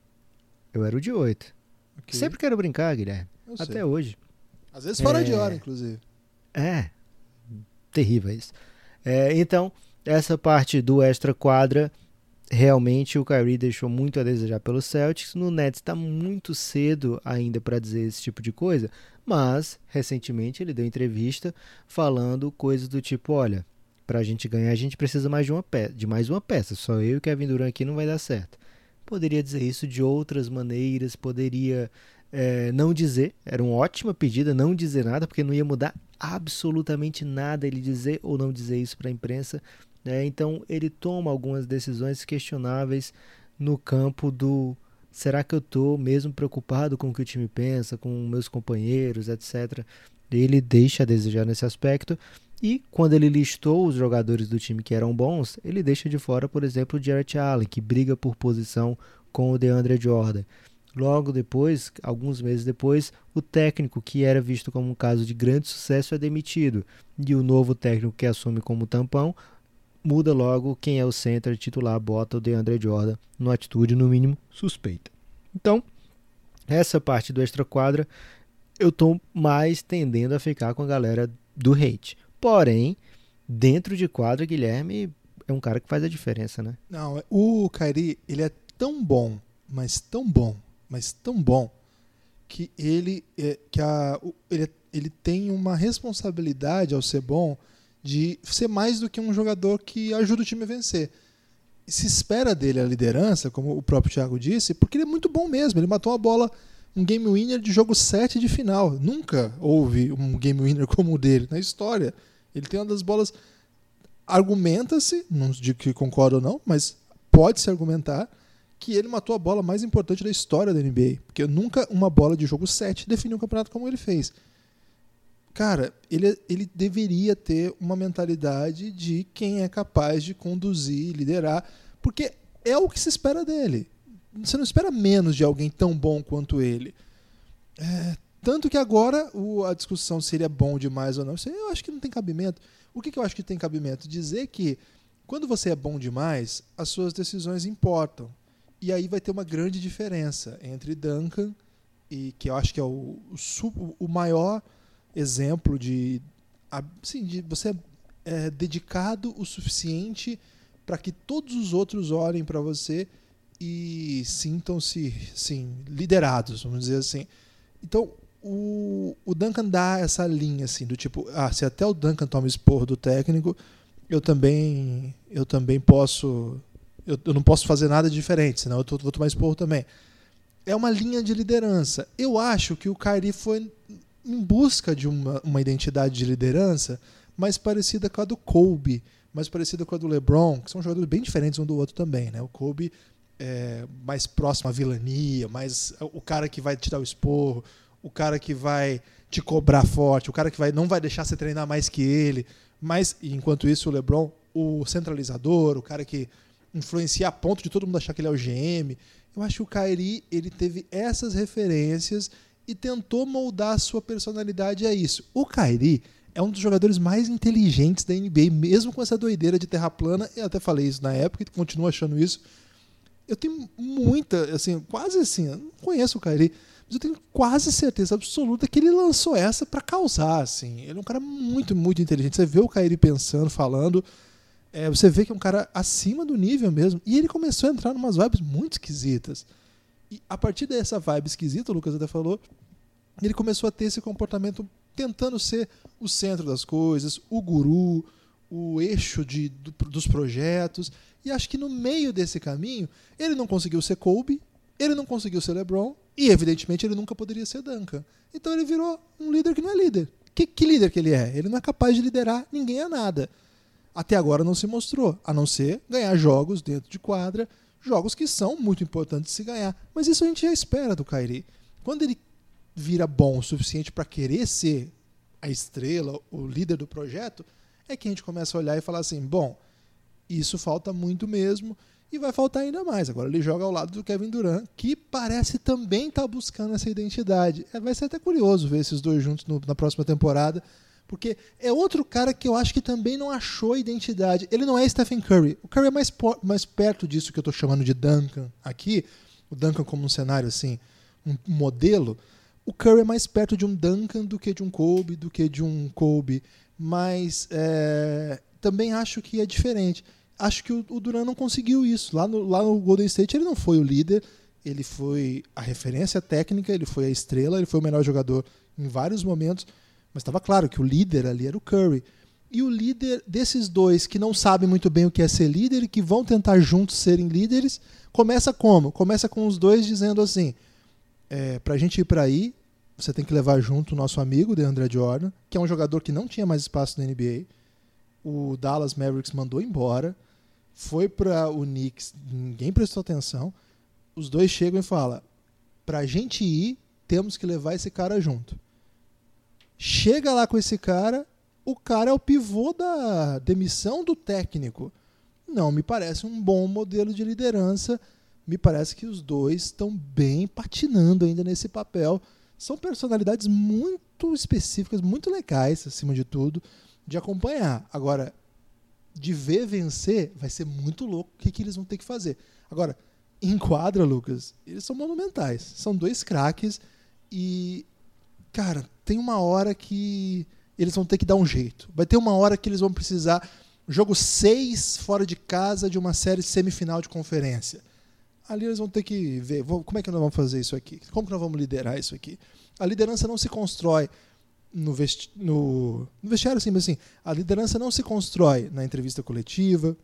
Eu era o de 8. Okay. Sempre quero brincar, Guilherme. Eu Até sei. hoje. Às vezes fora é... de hora, inclusive. É. Terrível isso. É, então, essa parte do extra quadra, realmente o Kyrie deixou muito a desejar pelo Celtics. No Nets está muito cedo ainda para dizer esse tipo de coisa, mas recentemente ele deu entrevista falando coisas do tipo: olha, para a gente ganhar a gente precisa mais de, uma de mais uma peça, só eu e Kevin Durant aqui não vai dar certo. Poderia dizer isso de outras maneiras, poderia é, não dizer, era uma ótima pedida não dizer nada, porque não ia mudar absolutamente nada ele dizer ou não dizer isso para a imprensa. Né? Então ele toma algumas decisões questionáveis no campo do será que eu estou mesmo preocupado com o que o time pensa, com meus companheiros, etc. Ele deixa a desejar nesse aspecto. E quando ele listou os jogadores do time que eram bons, ele deixa de fora, por exemplo, o Jarrett Allen, que briga por posição com o DeAndre Jordan. Logo depois, alguns meses depois, o técnico que era visto como um caso de grande sucesso é demitido e o novo técnico que assume como tampão muda logo quem é o center titular, bota o DeAndre Jordan numa atitude no mínimo suspeita. Então, essa parte do extra quadra eu estou mais tendendo a ficar com a galera do hate. Porém, dentro de quadra, Guilherme é um cara que faz a diferença, né? Não, o Kairi, ele é tão bom, mas tão bom mas tão bom que ele é, que a, ele, ele tem uma responsabilidade ao ser bom de ser mais do que um jogador que ajuda o time a vencer. Se espera dele a liderança, como o próprio Thiago disse, porque ele é muito bom mesmo. Ele matou a bola, um game winner de jogo 7 de final. Nunca houve um game winner [LAUGHS] como o dele na história. Ele tem uma das bolas. Argumenta-se, não digo que concordo ou não, mas pode-se argumentar que ele matou a bola mais importante da história da NBA. Porque nunca uma bola de jogo 7 definiu um campeonato como ele fez. Cara, ele, ele deveria ter uma mentalidade de quem é capaz de conduzir, liderar, porque é o que se espera dele. Você não espera menos de alguém tão bom quanto ele. É, tanto que agora o, a discussão se ele é bom demais ou não, eu acho que não tem cabimento. O que, que eu acho que tem cabimento? Dizer que quando você é bom demais, as suas decisões importam. E aí vai ter uma grande diferença entre Duncan, e que eu acho que é o, o, o maior exemplo de, assim, de você é dedicado o suficiente para que todos os outros olhem para você e sintam-se sim, liderados, vamos dizer assim. Então, o, o Duncan dá essa linha assim do tipo, ah, se até o Duncan toma esporro do técnico, eu também eu também posso eu, eu não posso fazer nada diferente, senão eu tô, vou tomar esporro também. É uma linha de liderança. Eu acho que o Kyrie foi em busca de uma, uma identidade de liderança mais parecida com a do Kobe, mais parecida com a do LeBron, que são jogadores bem diferentes um do outro também, né? O Kobe é mais próximo à vilania, mais o cara que vai te dar o esporro, o cara que vai te cobrar forte, o cara que vai não vai deixar você treinar mais que ele, mas enquanto isso o LeBron, o centralizador, o cara que influencia a ponto de todo mundo achar que ele é o GM. Eu acho que o Kyrie ele teve essas referências e tentou moldar a sua personalidade a isso. O Kyrie é um dos jogadores mais inteligentes da NBA, mesmo com essa doideira de terra plana. Eu até falei isso na época e continuo achando isso. Eu tenho muita, assim, quase assim, eu não conheço o Kyrie, mas eu tenho quase certeza absoluta que ele lançou essa para causar, assim. Ele é um cara muito, muito inteligente. Você vê o Kyrie pensando, falando, é, você vê que é um cara acima do nível mesmo. E ele começou a entrar em umas vibes muito esquisitas. E a partir dessa vibe esquisita, o Lucas até falou, ele começou a ter esse comportamento tentando ser o centro das coisas, o guru, o eixo de, do, dos projetos. E acho que no meio desse caminho, ele não conseguiu ser Kobe, ele não conseguiu ser LeBron, e evidentemente ele nunca poderia ser Duncan. Então ele virou um líder que não é líder. Que, que líder que ele é? Ele não é capaz de liderar ninguém a nada. Até agora não se mostrou, a não ser ganhar jogos dentro de quadra, jogos que são muito importantes de se ganhar. Mas isso a gente já espera do Kyrie. Quando ele vira bom o suficiente para querer ser a estrela, o líder do projeto, é que a gente começa a olhar e falar assim: bom, isso falta muito mesmo e vai faltar ainda mais. Agora ele joga ao lado do Kevin Durant, que parece também estar tá buscando essa identidade. É, vai ser até curioso ver esses dois juntos no, na próxima temporada, porque é outro cara que eu acho que também não achou identidade. Ele não é Stephen Curry. O Curry é mais, mais perto disso que eu estou chamando de Duncan aqui. O Duncan como um cenário assim, um modelo o Curry é mais perto de um Duncan do que de um Kobe, do que de um Kobe. Mas é, também acho que é diferente. Acho que o, o Duran não conseguiu isso. Lá no, lá no Golden State ele não foi o líder, ele foi a referência técnica, ele foi a estrela, ele foi o melhor jogador em vários momentos. Mas estava claro que o líder ali era o Curry. E o líder desses dois que não sabem muito bem o que é ser líder e que vão tentar juntos serem líderes, começa como? Começa com os dois dizendo assim: é, para a gente ir para aí, você tem que levar junto o nosso amigo, DeAndre Jordan, que é um jogador que não tinha mais espaço na NBA. O Dallas Mavericks mandou embora, foi para o Knicks, ninguém prestou atenção. Os dois chegam e falam: para a gente ir, temos que levar esse cara junto. Chega lá com esse cara, o cara é o pivô da demissão do técnico. Não me parece um bom modelo de liderança. Me parece que os dois estão bem patinando ainda nesse papel são personalidades muito específicas, muito legais, acima de tudo, de acompanhar. Agora, de ver vencer, vai ser muito louco o que, que eles vão ter que fazer. Agora, em quadra, Lucas, eles são monumentais. São dois craques e, cara, tem uma hora que eles vão ter que dar um jeito. Vai ter uma hora que eles vão precisar. Jogo 6 fora de casa de uma série semifinal de conferência ali eles vão ter que ver como é que nós vamos fazer isso aqui, como que nós vamos liderar isso aqui. A liderança não se constrói no, vesti no, no vestiário, assim, mas assim, a liderança não se constrói na entrevista coletiva,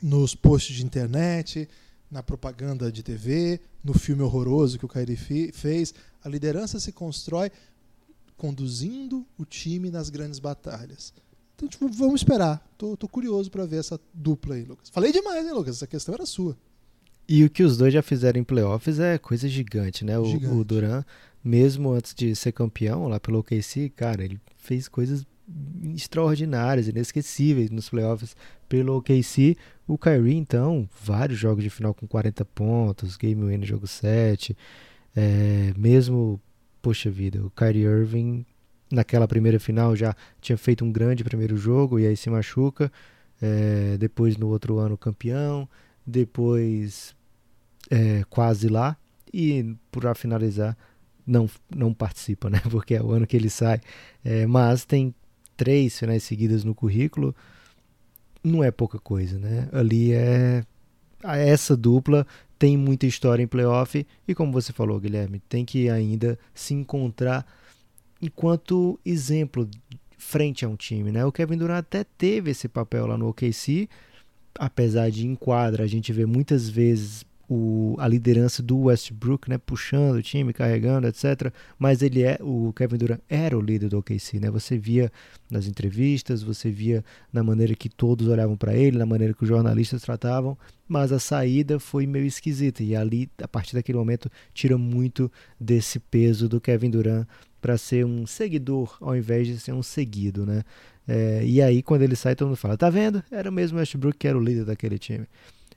nos posts de internet, na propaganda de TV, no filme horroroso que o Kairi fez. A liderança se constrói conduzindo o time nas grandes batalhas. Então, tipo, vamos esperar. Tô, tô curioso para ver essa dupla aí, Lucas. Falei demais, hein, Lucas? Essa questão era sua. E o que os dois já fizeram em playoffs é coisa gigante, né? O, gigante. o Duran, mesmo antes de ser campeão lá pelo OKC, cara, ele fez coisas extraordinárias, inesquecíveis nos playoffs pelo OKC. O Kyrie, então, vários jogos de final com 40 pontos, game winner jogo 7. É, mesmo, poxa vida, o Kyrie Irving naquela primeira final já tinha feito um grande primeiro jogo e aí se machuca. É, depois no outro ano campeão depois é, quase lá e para finalizar não não participa, né? [LAUGHS] Porque é o ano que ele sai. É, mas tem três finais seguidas no currículo, não é pouca coisa, né? Ali é essa dupla tem muita história em playoff e como você falou, Guilherme, tem que ainda se encontrar enquanto exemplo frente a um time, né? O Kevin Durant até teve esse papel lá no OKC, apesar de em quadra a gente vê muitas vezes o, a liderança do Westbrook, né, puxando o time, carregando, etc. Mas ele é o Kevin Durant era o líder do OKC, né? Você via nas entrevistas, você via na maneira que todos olhavam para ele, na maneira que os jornalistas tratavam, mas a saída foi meio esquisita e ali a partir daquele momento tira muito desse peso do Kevin Durant para ser um seguidor ao invés de ser um seguido, né? É, e aí quando ele sai todo mundo fala, tá vendo? Era mesmo o Westbrook que era o líder daquele time.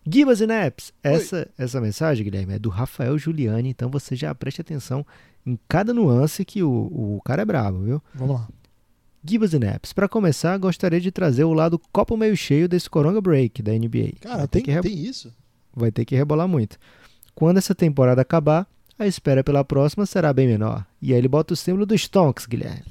Gibas and Apps. Essa, essa mensagem, Guilherme, é do Rafael Giuliani, então você já preste atenção em cada nuance que o, o cara é bravo, viu? Vamos lá. Gibas and Apps. Para começar, gostaria de trazer o lado copo meio cheio desse Coronga Break da NBA. Cara, tem, que tem isso? Vai ter que rebolar muito. Quando essa temporada acabar, a espera pela próxima será bem menor. E aí ele bota o símbolo do Stonks, Guilherme.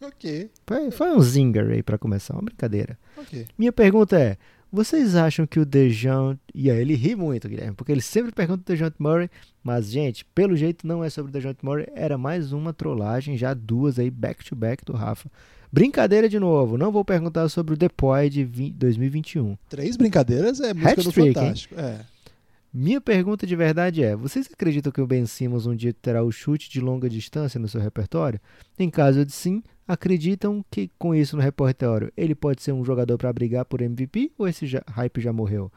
Ok. Foi, foi um zinger aí para começar, uma brincadeira. Ok. Minha pergunta é: vocês acham que o Dejant. E aí ele ri muito, Guilherme, porque ele sempre pergunta o Dejant Murray, mas, gente, pelo jeito não é sobre o Dejant Murray, era mais uma trollagem, já duas aí, back-to-back do Rafa. Brincadeira de novo, não vou perguntar sobre o Depoy de 20, 2021. Três brincadeiras é música do Fantástico. É. Minha pergunta de verdade é: vocês acreditam que o Ben Simmons um dia terá o chute de longa distância no seu repertório? Em caso de sim, acreditam que com isso no repertório ele pode ser um jogador para brigar por MVP ou esse já- hype já morreu?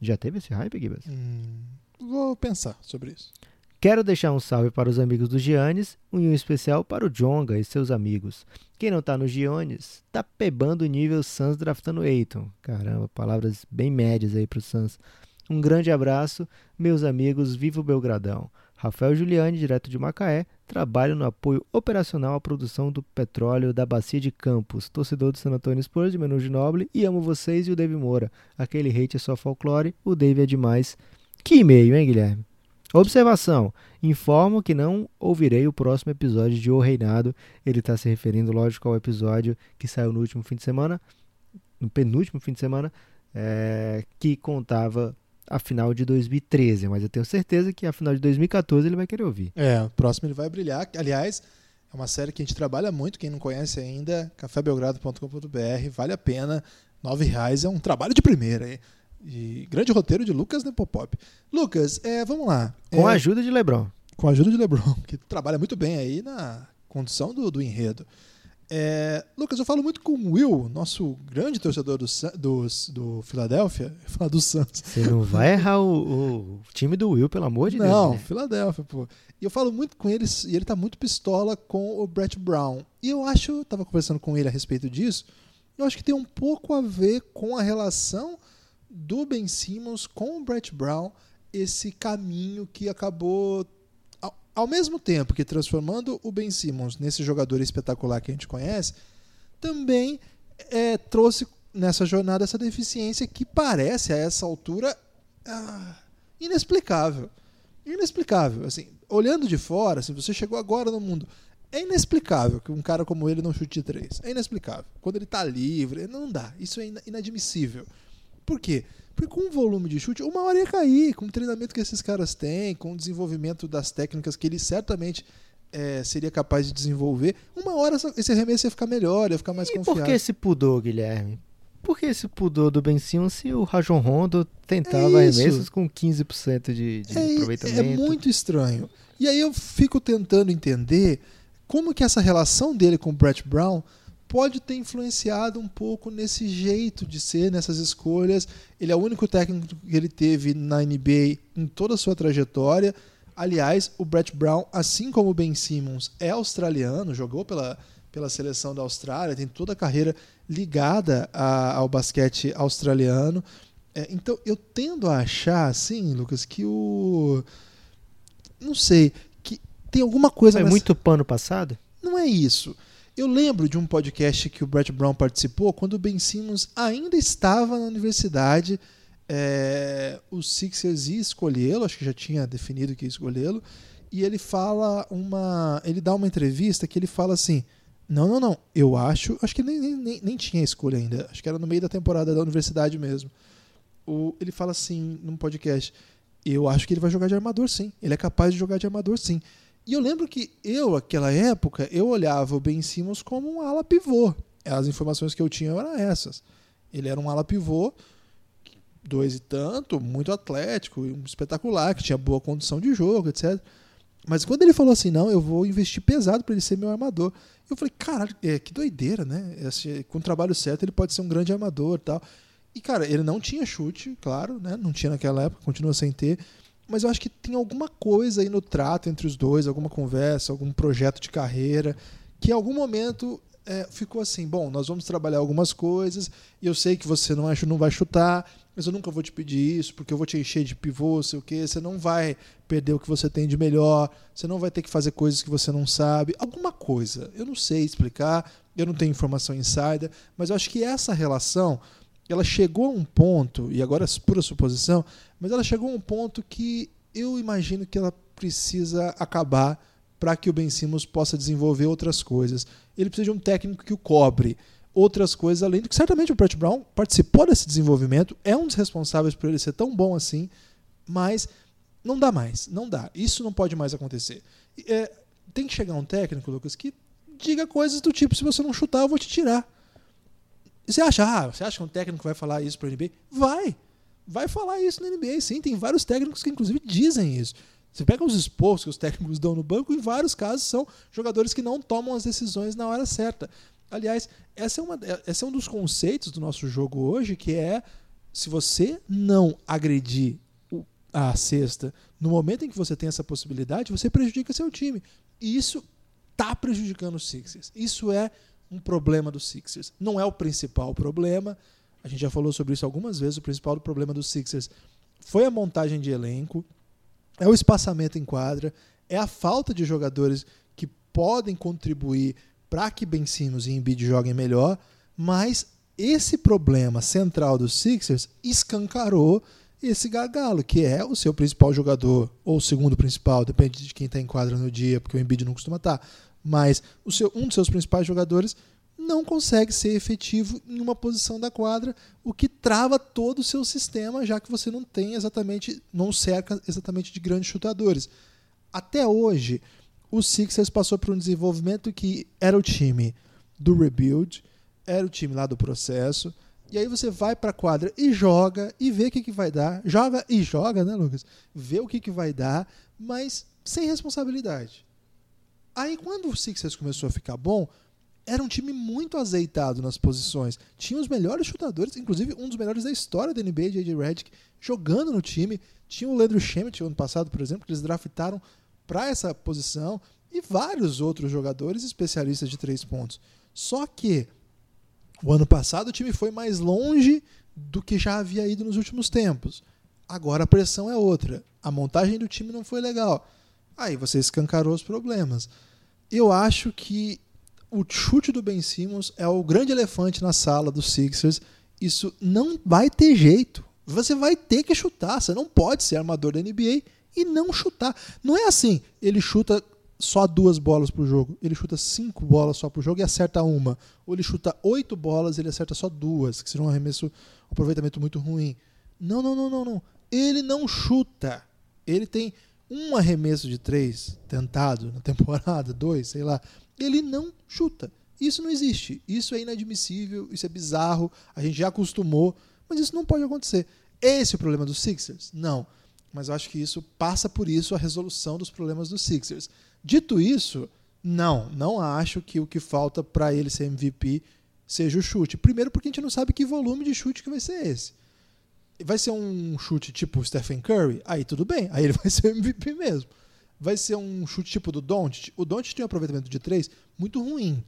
Já teve esse hype, Gibas? Hum, vou pensar sobre isso. Quero deixar um salve para os amigos do Giannis e um especial para o Jonga e seus amigos. Quem não tá no Giannis, tá pebando o nível Suns draftando Aiton. Caramba, palavras bem médias aí pro Suns. Um grande abraço, meus amigos, viva o Belgradão. Rafael Giuliani, direto de Macaé, trabalho no apoio operacional à produção do petróleo da Bacia de Campos. Torcedor do San Antonio Spurs de Menu Noble e amo vocês e o Dave Moura. Aquele hate é só folclore, o Dave é demais. Que e-mail, hein, Guilherme? Observação: informo que não ouvirei o próximo episódio de O Reinado. Ele está se referindo, lógico, ao episódio que saiu no último fim de semana, no penúltimo fim de semana, é, que contava a final de 2013. Mas eu tenho certeza que a final de 2014 ele vai querer ouvir. É, o próximo ele vai brilhar. Aliás, é uma série que a gente trabalha muito. Quem não conhece ainda, cafébelgrado.com.br, vale a pena. R$ reais é um trabalho de primeira. hein? E grande roteiro de Lucas Nepopop. Lucas, é, vamos lá. Com É, a ajuda de Lebron. com a ajuda de LeBron, [LAUGHS] que trabalha muito bem aí na condução do, do enredo. É, Lucas, eu falo muito com o Will, nosso grande torcedor do, do Philadelphia. Eu falar do Santos. Você não vai errar o, o time do Will, pelo amor de Não, Deus. né? Philadelphia, pô. E eu falo muito com eles, e ele tá muito pistola com o Brett Brown. E eu acho, eu tava conversando com ele a respeito disso, eu acho que tem um pouco a ver com a relação do Ben Simmons com o Brett Brown, esse caminho que acabou, ao, mesmo tempo que transformando o Ben Simmons nesse jogador espetacular que a gente conhece, também é, trouxe nessa jornada essa deficiência que parece a essa altura ah, inexplicável. Inexplicável. Assim, olhando de fora, se você chegou agora no mundo, é inexplicável que um cara como ele não chute três. É inexplicável. Quando ele tá livre, não dá. Isso é ina- inadmissível. Por quê? Porque com o volume de chute, uma hora ia cair, com o treinamento que esses caras têm, com o desenvolvimento das técnicas que ele certamente eh, seria capaz de desenvolver, uma hora esse arremesso ia ficar melhor, ia ficar mais E confiável. por que esse pudor, Guilherme? Por que esse pudor do Ben Simmons se o Rajon Rondo tentava É isso. arremessos com 15% de, de é, aproveitamento? é muito estranho. E aí eu fico tentando entender como que essa relação dele com o Brett Brown pode ter influenciado um pouco nesse jeito de ser, nessas escolhas. Ele é o único técnico que ele teve na NBA em toda a sua trajetória. Aliás, o Brett Brown, assim como o Ben Simmons, é australiano, jogou pela, pela seleção da Austrália, tem toda a carreira ligada a- ao basquete australiano. É, então eu tendo a achar, assim, Lucas, que o. Não sei, que tem alguma coisa Foi nessa- muito pano passado? não é isso. Eu lembro de um podcast que o Brett Brown participou quando o Ben Simmons ainda estava na universidade. É, o Sixers ia escolhê-lo, acho que já tinha definido que ia escolhê-lo. E ele fala uma. Ele dá uma entrevista que ele fala assim: Não, não, não. Eu acho. Acho que nem, nem, nem, tinha escolha ainda. Acho que era no meio da temporada da universidade mesmo. O, ele fala assim num podcast: Eu acho que ele vai jogar de armador sim. Ele é capaz de jogar de armador sim. E eu lembro que eu, naquela época, eu olhava o Ben Simmons como um ala pivô. As informações que eu tinha eram essas. Ele era um ala pivô, dois e tanto, muito atlético, espetacular, que tinha boa condição de jogo, etc. Mas quando ele falou assim, não, eu vou investir pesado para ele ser meu armador. Eu falei, caralho, é, que doideira, né? Esse, com o trabalho certo, ele pode ser um grande armador tal. E, cara, ele não tinha chute, claro, né? Não tinha naquela época, continua sem ter. Mas eu acho que tem alguma coisa aí no trato entre os dois, alguma conversa, algum projeto de carreira, que em algum momento é, ficou assim: bom, nós vamos trabalhar algumas coisas, e eu sei que você não, não vai chutar, mas eu nunca vou te pedir isso, porque eu vou te encher de pivô, sei o quê. Você não vai perder o que você tem de melhor, você não vai ter que fazer coisas que você não sabe. Alguma coisa. Eu não sei explicar, eu não tenho informação insider, mas eu acho que essa relação ela chegou a um ponto, e agora é pura suposição, mas ela chegou a um ponto que eu imagino que ela precisa acabar para que o Ben Simmons possa desenvolver outras coisas. Ele precisa de um técnico que o cobre outras coisas além do que certamente o Brett Brown participou desse desenvolvimento, é um dos responsáveis por ele ser tão bom assim, mas não dá mais, não dá. Isso não pode mais acontecer. É, tem que chegar um técnico, Lucas, que diga coisas do tipo: se você não chutar, eu vou te tirar. Você acha, ah, você acha que um técnico vai falar isso para o NBA? Vai! Vai falar isso no NBA, sim. Tem vários técnicos que, inclusive, dizem isso. Você pega os expôs que os técnicos dão no banco, em vários casos são jogadores que não tomam as decisões na hora certa. Aliás, essa é uma, esse é um dos conceitos do nosso jogo hoje, que é se você não agredir a cesta no momento em que você tem essa possibilidade, você prejudica seu time. E isso está prejudicando os Sixers. Isso é um problema dos Sixers. Não é o principal problema. A gente já falou sobre isso algumas vezes. O principal problema dos Sixers foi a montagem de elenco, é o espaçamento em quadra, é a falta de jogadores que podem contribuir para que Ben Simmons e Embiid joguem melhor, mas esse problema central dos Sixers escancarou esse gargalo, que é o seu principal jogador, ou o segundo principal, depende de quem está em quadra no dia, porque o Embiid não costuma estar, tá, mas seu, um dos seus principais jogadores não consegue ser efetivo em uma posição da quadra, o que trava todo o seu sistema, já que você não tem exatamente, não cerca exatamente de grandes chutadores. Até hoje, o Sixers passou por um desenvolvimento que era o time do rebuild, era o time lá do processo. E aí você vai para a quadra e joga e vê o que, que vai dar. Joga e joga, né, Lucas? Vê o que, que vai dar, mas sem responsabilidade. Aí quando o Sixers começou a ficar bom, era um time muito azeitado nas posições. Tinha os melhores chutadores, inclusive um dos melhores da história da NBA, J.J. Redick, jogando no time. Tinha o Leandro Schemmett ano passado, por exemplo, que eles draftaram para essa posição e vários outros jogadores especialistas de três pontos. Só que o ano passado o time foi mais longe do que já havia ido nos últimos tempos. Agora a pressão é outra. A montagem do time não foi legal. Aí você escancarou os problemas. Eu acho que o chute do Ben Simmons é o grande elefante na sala dos Sixers. Isso não vai ter jeito. Você vai ter que chutar. Você não pode ser armador da NBA e não chutar. Não é assim, ele chuta só duas bolas por jogo, ele chuta cinco bolas só por jogo e acerta uma. Ou ele chuta oito bolas e ele acerta só duas, que seria um arremesso, um aproveitamento muito ruim. Não, não, não, não, não. Ele não chuta. Ele tem um arremesso de três tentado na temporada, [LAUGHS] dois, sei lá. Ele não chuta. Isso não existe. Isso é inadmissível, isso é bizarro, a gente já acostumou, mas isso não pode acontecer. Esse é o problema dos Sixers? Não mas eu acho que isso passa por isso a resolução dos problemas dos Sixers. Dito isso, não, não acho que o que falta para ele ser MVP seja o chute. Primeiro porque a gente não sabe que volume de chute que vai ser esse. Vai ser um chute tipo Stephen Curry? Aí tudo bem, aí ele [LAUGHS] vai ser MVP mesmo. Vai ser um chute tipo do Doncic? O Doncic tem um aproveitamento de três muito ruim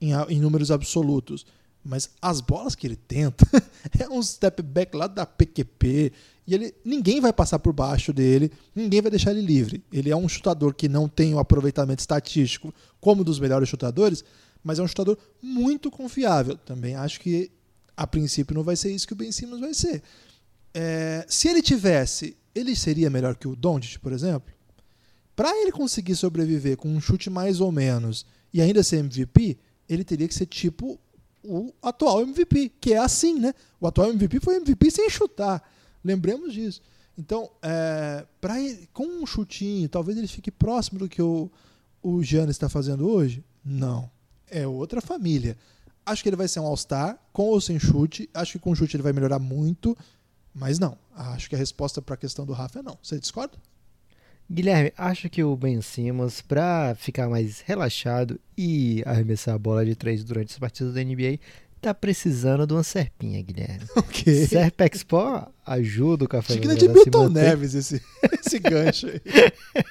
em, em números absolutos. Mas as bolas que ele tenta [LAUGHS] é um step back lá da PQP, e ele, ninguém vai passar por baixo dele, ninguém vai deixar ele livre. Ele é um chutador que não tem o aproveitamento estatístico como dos melhores chutadores, mas é um chutador muito confiável. Também acho que a princípio não vai ser isso que o Ben Simmons vai ser. É, se ele tivesse, ele seria melhor que o Doncic, por exemplo? Para ele conseguir sobreviver com um chute mais ou menos e ainda ser MVP, ele teria que ser tipo o atual MVP, que é assim, né? O atual MVP foi MVP sem chutar. Lembremos disso. Então, é, com um chutinho, talvez ele fique próximo do que o, o Giannis está fazendo hoje? Não. É outra família. Acho que ele vai ser um All-Star, com ou sem chute. Acho que com chute ele vai melhorar muito. Mas não. Acho que a resposta para a questão do Rafa é não. Você discorda? Guilherme, acho que o Ben Simmons, pra ficar mais relaxado e arremessar a bola de três durante as partidas da NBA, tá precisando de uma serpinha, Guilherme. [LAUGHS] Ok. Serp Expo ajuda o Café Achei que Belgrado de Milton. Neves esse, [LAUGHS] esse gancho aí. [LAUGHS]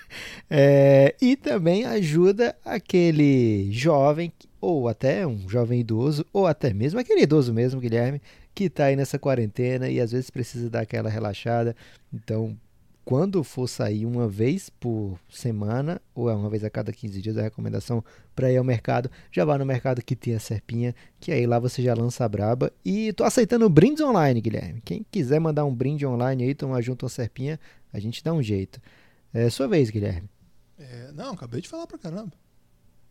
É, e também ajuda aquele jovem, ou até um jovem idoso, ou até mesmo aquele idoso mesmo, Guilherme, que tá aí nessa quarentena e às vezes precisa dar aquela relaxada. Então, quando for sair uma vez por semana, ou é uma vez a cada 15 dias, a recomendação para ir ao mercado, já vá no mercado que tem a serpinha, que aí lá você já lança a braba. E tô aceitando brindes online, Guilherme. Quem quiser mandar um brinde online aí, tomar junto uma serpinha, a gente dá um jeito. É sua vez, Guilherme. É, não, acabei de falar pra caramba.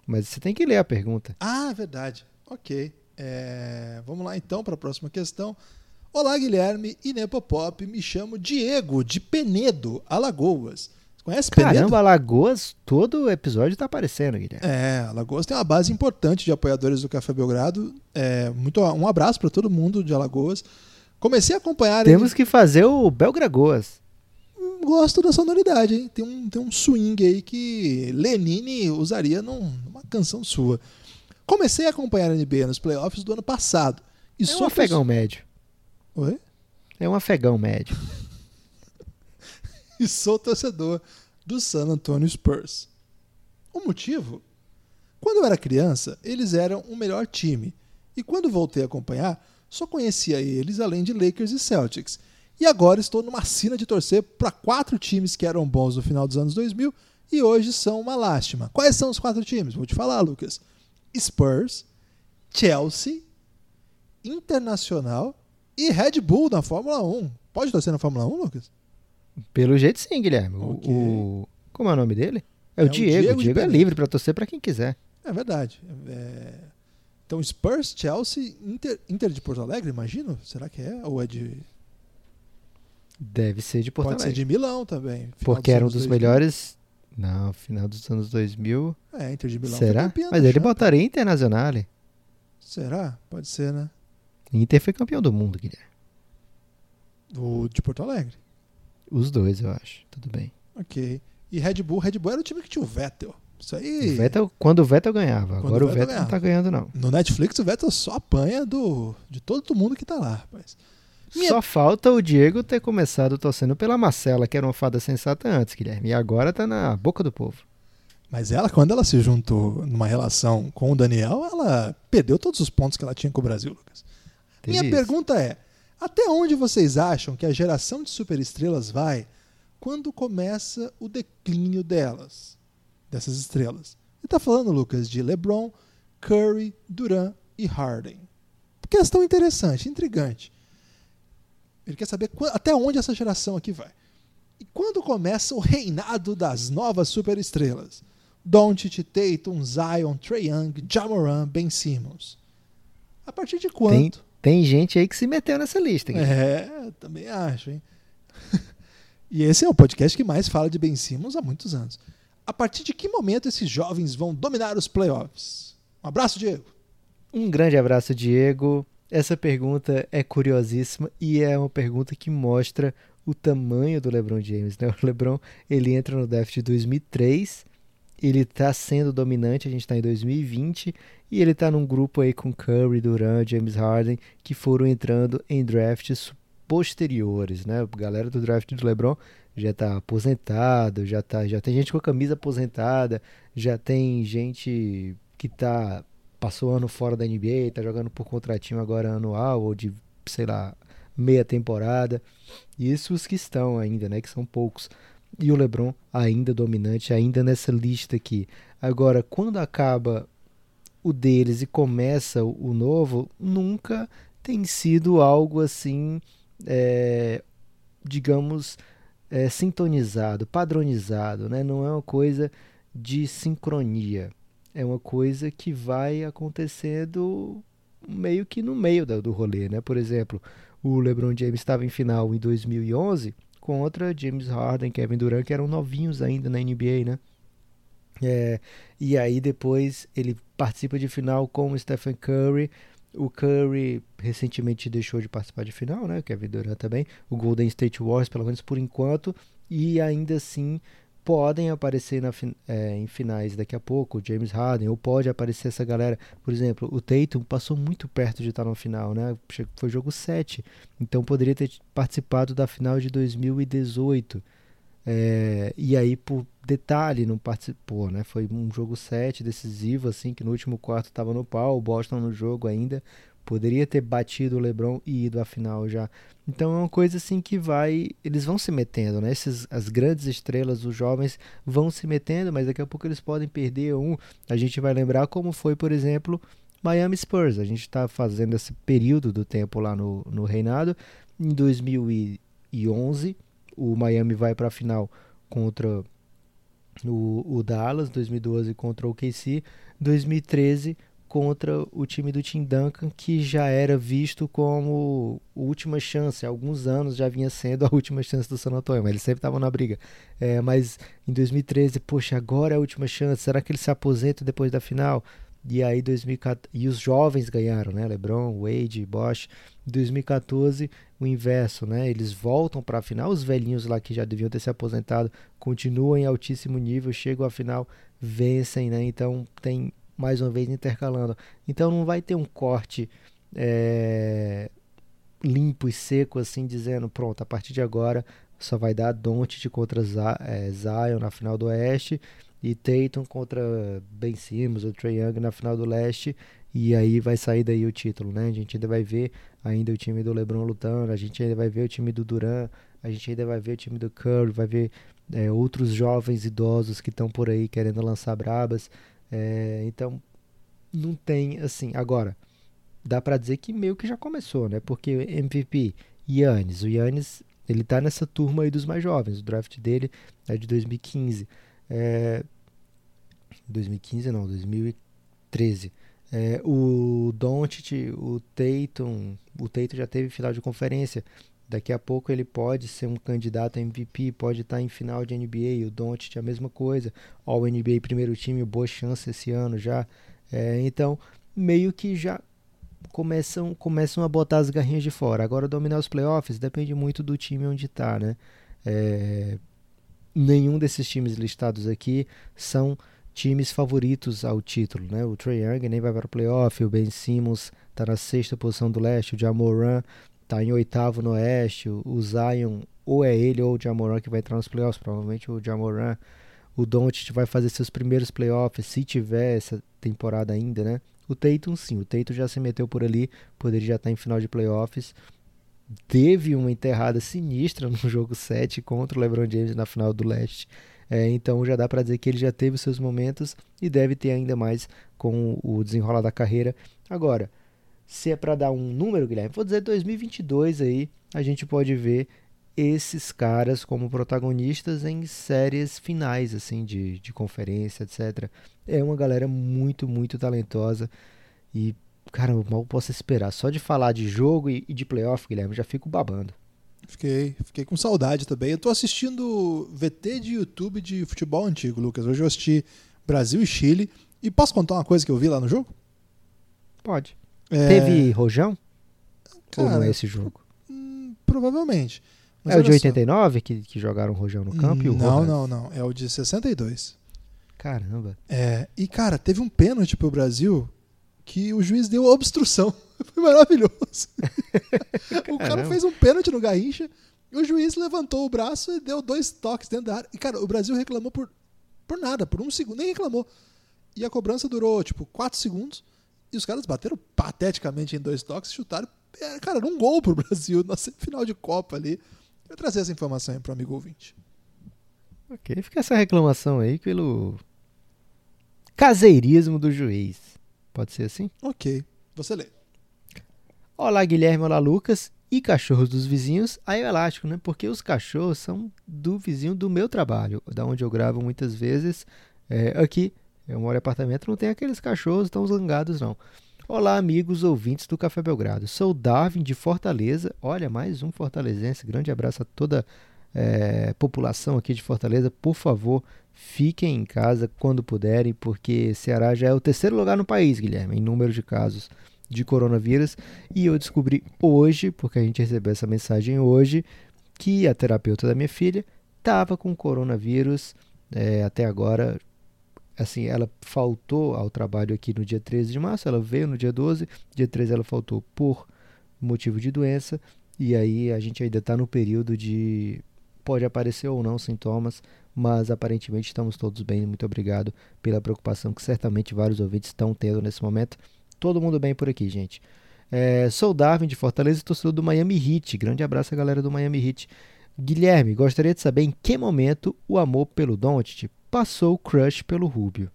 Mas você tem que ler a pergunta. Ah, verdade. Ok. É, vamos lá então para a próxima questão. Olá, Guilherme e Nepopop. Me chamo Diego de Penedo, Alagoas. Conhece Penedo? Caramba, Alagoas, todo episódio tá aparecendo, Guilherme. É, Alagoas tem uma base importante de apoiadores do Café Belgrado. É, muito, um abraço para todo mundo de Alagoas. Comecei a acompanhar. Temos que fazer o Belgragoas. Gosto da sonoridade, hein? Tem um, tem um swing aí que Lenine usaria num- numa canção sua. Comecei a acompanhar a NBA nos playoffs do ano passado. E É um afegão médio. Oi? É um afegão médio. [LAUGHS] e sou torcedor do San Antonio Spurs. O motivo? Quando eu era criança, eles eram o melhor time. E quando voltei a acompanhar, só conhecia eles além de Lakers e Celtics. E agora estou numa sina de torcer para quatro times que eram bons no final dos anos 2000 e hoje são uma lástima. Quais são os quatro times? Vou te falar, Lucas. Spurs, Chelsea, Internacional e Red Bull na Fórmula 1. Pode torcer na Fórmula 1, Lucas? Pelo jeito sim, Guilherme. O- Ok. O, como é o nome dele? É, É o Diego. Diego O de Diego é livre pra torcer pra quem quiser. É verdade. É, Então, Spurs, Chelsea, Inter, Inter de Porto Alegre, imagino? Será que é? Ou é de. Deve ser de Porto Pode ser Alegre. de Milão também. Porque era um dos 2000. melhores. Não, final dos anos 2000. É, Inter de Milão. Será? Mas ele botaria Internacional. Será? Pode ser, né? Inter foi campeão do mundo, Guilherme. O de Porto Alegre. Os dois, eu acho. Tudo bem. Ok. E Red Bull, Red Bull era o time que tinha o Vettel. Isso aí. O Vettel, quando o Vettel ganhava. Quando Agora o o Vettel Vettel não tá ganhando, não. No Netflix, o Vettel só apanha do, de todo mundo que tá lá, rapaz. Minha- Só falta o Diego ter começado torcendo pela Marcela, que era uma fada sensata antes, Guilherme. E agora tá na boca do povo. Mas ela, quando ela se juntou numa relação com o Daniel, ela perdeu todos os pontos que ela tinha com o Brasil, Lucas. Minha isso. pergunta é: até onde vocês acham que a geração de superestrelas vai quando começa o declínio delas, dessas estrelas? Ele tá falando, Lucas, de LeBron, Curry, Durant e Harden. Questão interessante, intrigante. Ele quer saber até onde essa geração aqui vai. E quando começa o reinado das novas superestrelas? Doncic, Tatum, Zion, Trae Young, Jamoran, Ben Simmons. A partir de quando? Tem gente aí que se meteu nessa lista. É, também acho, hein? [LAUGHS] e esse é o podcast que mais fala de Ben Simmons há muitos anos. A partir de que momento esses jovens vão dominar os playoffs? Um abraço, Diego. Um grande abraço, Diego. Essa pergunta é curiosíssima e é uma pergunta que mostra o tamanho do LeBron James. Né? [LAUGHS] O LeBron ele entra no draft de 2003, ele está sendo dominante, a gente está em 2020 e ele está num grupo aí com Curry, Durant, James Harden que foram entrando em drafts posteriores, né? A galera do draft do LeBron já está aposentado, já tá, já tem gente com a camisa aposentada, já tem gente que tá passou ano fora da NBA, tá jogando por contratinho agora anual ou de, sei lá, meia temporada. Isso os que estão ainda, né, que são poucos. E o LeBron ainda dominante, ainda nessa lista aqui. Agora, quando acaba o deles e começa o o novo, nunca tem sido algo assim, é, digamos, é, sintonizado, padronizado, né? Não é uma coisa de sincronia. É uma coisa que vai acontecendo meio que no meio do rolê, né? Por exemplo, o LeBron James estava em final em 2011 contra James Harden, Kevin Durant, que eram novinhos ainda na NBA, né? É, e aí depois ele participa de final com o Stephen Curry. O Curry recentemente deixou de participar de final, né? Kevin Durant também. O Golden State Warriors, pelo menos por enquanto. E ainda assim podem aparecer na, é, em finais daqui a pouco, o James Harden, ou pode aparecer essa galera. Por exemplo, o Tatum passou muito perto de estar no final, né? Foi jogo 7. Então poderia ter participado da final de 2018. É, e aí, por detalhe, não participou, né? Foi um jogo 7 decisivo, assim, que no último quarto estava no pau, o Boston no jogo ainda. Poderia ter batido o LeBron e ido à final já. Então é uma coisa assim que vai. Eles vão se metendo, né? Esses, as grandes estrelas, os jovens, vão se metendo, mas daqui a pouco eles podem perder um. A gente vai lembrar como foi, por exemplo, Miami Spurs. A gente está fazendo esse período do tempo lá no, no reinado. Em 2011 o Miami vai para a final contra o, o Dallas, 2012 contra o KC, 2013 contra o time do Tim Duncan, que já era visto como última chance. Há alguns anos já vinha sendo a [LAUGHS] última chance do San Antonio, mas eles sempre estavam na briga. É, mas em 2013, poxa, agora é a última chance. Será que ele se aposenta depois da final? E aí 2014, e os jovens ganharam, né? LeBron, Wade, Bosch. Em 2014, o inverso, né? Eles voltam para a final, os velhinhos lá que já deviam ter se aposentado continuam em altíssimo nível, chegam à final, vencem, né? Então tem mais uma vez intercalando. Então não vai ter um corte é, limpo e seco assim, dizendo, pronto, a partir de agora só vai dar Doncic contra é, Zion na final do Oeste e Tatum contra Ben Simmons ou Trae Young na final do leste e aí vai sair daí o título, né? A gente ainda vai ver ainda o time do LeBron lutando, a gente ainda vai ver o time do Duran, a gente ainda vai ver o time do Curry, vai ver é, outros jovens idosos que estão por aí querendo lançar brabas. É, então não tem assim. Agora dá para dizer que meio que já começou, né? Porque MVP Yannis, o Yannis ele tá nessa turma aí dos mais jovens. O draft dele é de 2015. É, 2015 não, 2013. É, o Doncic, o Tatum, o Tatum já teve final de conferência. Daqui a pouco ele pode ser um candidato a MVP, pode estar em final de NBA. O Doncic a mesma coisa. All NBA primeiro time, boa chance esse ano já. É, então meio que já começam começam a botar as garrinhas de fora. Agora dominar os playoffs depende muito do time onde está, né? É, nenhum desses times listados aqui são times favoritos ao título, né? O Trae Young nem vai para o playoff, o Ben Simmons está na sexta posição do leste, o Jamoran está em oitavo no oeste, o Zion ou é ele ou o Jamoran que vai entrar nos playoffs, provavelmente o Jamoran. O Doncic vai fazer seus primeiros playoffs, se tiver essa temporada ainda, né? O Tatum sim, o Tatum já se meteu por ali, poderia já estar em final de playoffs teve uma enterrada sinistra [LAUGHS] no jogo 7 contra o LeBron James na final do leste. É, então já dá para dizer que ele já teve seus momentos e deve ter ainda mais com o desenrolar da carreira. Agora, se é para dar um número, Guilherme, vou dizer 2022 aí, a gente pode ver esses caras como protagonistas em séries finais assim de, de conferência, etc. É uma galera muito, muito talentosa e Cara, mal posso esperar. Só de falar de jogo e, de playoff, Guilherme, já fico babando. Fiquei, fiquei com saudade também. Eu tô assistindo VT de YouTube de futebol antigo, Lucas. Hoje eu assisti Brasil e Chile. E posso contar uma coisa que eu vi lá no jogo? Pode. É... Teve rojão? Cara, Ou não é esse jogo? Hum, provavelmente. Mas é o de 89 que, que jogaram rojão no campo? Hum, não, não, não. É o de 62. Caramba. É, e cara, teve um pênalti pro Brasil que o juiz deu obstrução. [LAUGHS] Foi maravilhoso. [LAUGHS] o cara fez um pênalti no Garrincha, e o juiz levantou o braço e deu dois toques dentro da área. E, cara, o Brasil reclamou por, por nada, por um segundo, nem reclamou. E a cobrança durou, tipo, quatro segundos. E os caras bateram pateticamente em dois toques, chutaram. É, cara, num gol pro [LAUGHS] Brasil, na final de Copa ali. Eu trazer essa informação aí pro amigo ouvinte. Ok, fica essa reclamação aí pelo caseirismo do juiz. Pode ser assim? Ok. Você lê. Olá, Guilherme. Olá, Lucas. E cachorros dos vizinhos, aí é elástico, né? Porque os cachorros são do vizinho do meu trabalho, da onde eu gravo muitas vezes. É, aqui, eu moro em apartamento, não tem aqueles cachorros tão zangados, não. Olá, amigos ouvintes do Café Belgrado. Sou Darwin de Fortaleza. Olha, mais um fortalezense. Grande abraço a toda é, população aqui de Fortaleza, por favor, fiquem em casa quando puderem, porque Ceará já é o terceiro lugar no país, Guilherme, em número de casos de coronavírus. E eu descobri hoje, porque a gente recebeu essa mensagem hoje, que a terapeuta da minha filha estava com coronavírus é, até agora. Assim, ela faltou ao trabalho aqui no dia 13 de março, ela veio no dia 12, dia 13 ela faltou por motivo de doença, e aí a gente ainda está no período de. Pode aparecer ou não sintomas, mas aparentemente estamos todos bem. Muito obrigado pela preocupação que certamente vários ouvintes estão tendo nesse momento. Todo mundo bem por aqui, gente. É, sou Darwin de Fortaleza e torcedor do Miami Heat. Grande abraço à galera do Miami Heat. Guilherme, gostaria de saber em que momento o amor pelo Doncic passou o crush pelo Rubio.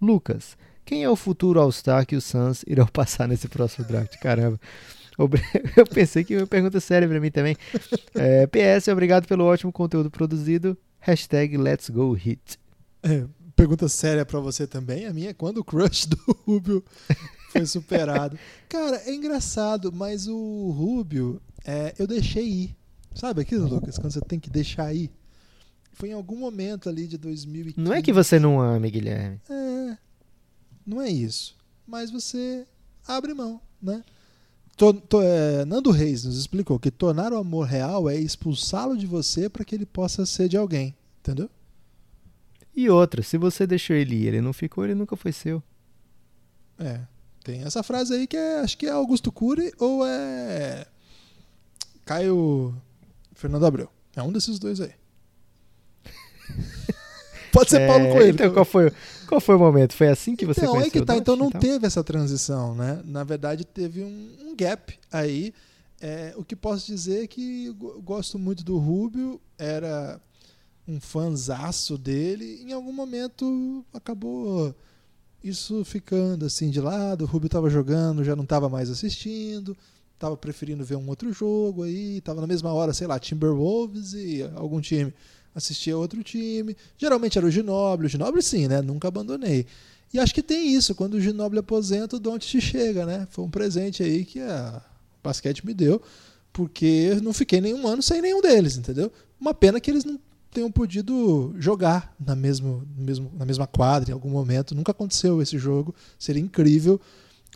Lucas, quem é o futuro All-Star que os Suns irão [LAUGHS] passar nesse próximo draft? Caramba. [LAUGHS] Eu pensei que uma pergunta séria para mim também. É, PS, obrigado pelo ótimo conteúdo produzido. Hashtag Let's Go Hit. É, pergunta séria para você também. A minha é quando o crush [LAUGHS] do Rubio foi superado. Cara, é engraçado, mas o Rubio, é, eu deixei ir. Sabe aquilo, Lucas? Quando você tem que deixar ir. Foi em algum momento ali de 2015. Não é que você não ame, Guilherme. É. Não é isso. Mas você abre mão, né? To, to, é, Nando Reis nos explicou que tornar o amor real é expulsá-lo de você para que ele possa ser de alguém. Entendeu? E outra, se você deixou ele ir, ele não ficou, ele nunca foi seu. É. Tem essa frase aí que é, acho que é Augusto Cury ou é Caio Fernando Abreu. É um desses dois aí. Pode ser É, Paulo Coelho. Então qual foi, qual foi o momento? Foi assim que você então, conheceu é que tá. Então não e tal? teve essa transição, né? Na verdade, teve um, um gap aí. É, o que posso dizer é que gosto muito do Rubio, era um fanzaço dele. Em algum momento acabou isso ficando assim de lado. O Rubio estava jogando, já não estava mais assistindo, estava preferindo ver um outro jogo aí, estava na mesma hora, sei lá, Timberwolves e algum time assistia outro time. Geralmente era o Ginoble, o Ginoble sim, né? Nunca abandonei. E acho que tem isso, quando o Ginoble aposenta, o Doncic chega, né? Foi um presente aí que a basquete me deu, porque eu não fiquei nenhum ano sem nenhum deles, entendeu? Uma pena que eles não tenham podido jogar na, mesmo, mesmo, na mesma quadra em algum momento. Nunca aconteceu esse jogo, seria incrível.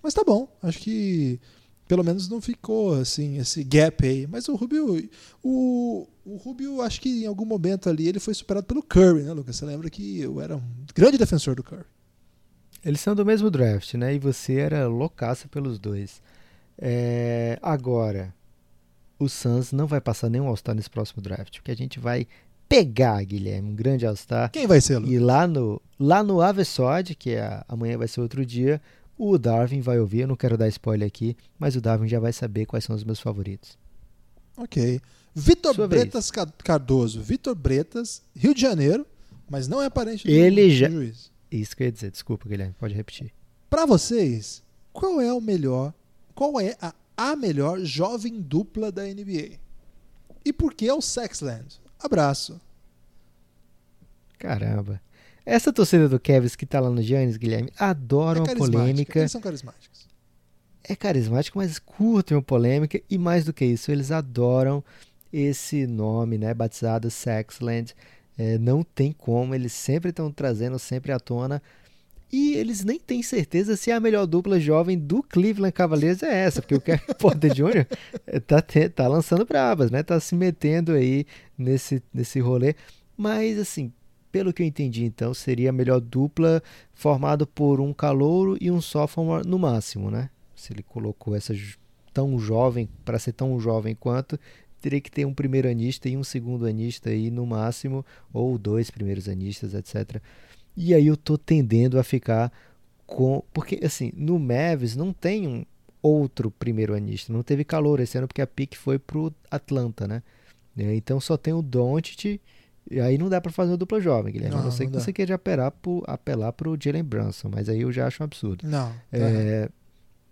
Mas tá bom, acho que pelo menos não ficou assim esse gap aí. Mas o Rubio, o, o Rubio, acho que em algum momento ali ele foi superado pelo Curry, né, Lucas? Você lembra que eu era um grande defensor do Curry. Eles são do mesmo draft, né? E você era loucaça pelos dois. É, agora, o Suns não vai passar nenhum All-Star nesse próximo draft, porque a gente vai pegar, Guilherme, um grande All-Star. Quem vai ser, Lucas? E lá no, lá no Avesod, que é, amanhã vai ser outro dia, o Darwin vai ouvir. Eu não quero dar spoiler aqui, mas o Darwin já vai saber quais são os meus favoritos. Ok. Vitor Sua vez. Bretas Ca- Cardoso. Vitor Bretas, Rio de Janeiro, mas não é parente do, Ele do já- juiz. Isso que eu ia dizer, desculpa, Guilherme, pode repetir. Pra vocês, qual é o melhor, qual é a, a melhor jovem dupla da NBA? E por que é o Sexland? Abraço. Caramba. Essa torcida do Kevs que tá lá no Giannis, Guilherme, adora é uma polêmica. Eles são carismáticos. é carismático, mas curtem uma polêmica e mais do que isso, eles adoram esse nome, né, batizado Sexland. É, não tem como, eles sempre estão trazendo sempre à tona. E eles nem têm certeza se a melhor dupla jovem do Cleveland Cavaliers é essa, porque o Kevin [LAUGHS] Porter Jr. tá, tá lançando brabas, né? Tá se metendo aí nesse, nesse rolê. Mas, assim, pelo que eu entendi, então, seria a melhor dupla formada por um calouro e um sophomore no máximo, né? Se ele colocou essa tão jovem, para ser tão jovem quanto, teria que ter um primeiro anista e um segundo anista aí no máximo, ou dois primeiros anistas, etc. E aí eu tô tendendo a ficar com. Porque, assim, no Mavis não tem um outro primeiro anista. Não teve calor esse ano porque a pique foi pro Atlanta, né? É, Então só tem o Doncic. E aí não dá pra fazer uma dupla jovem, Guilherme. a Não, não ser não que dá. você queira apelar pro, apelar pro Jalen Brunson. Mas aí eu já acho um absurdo. Não. tá. É,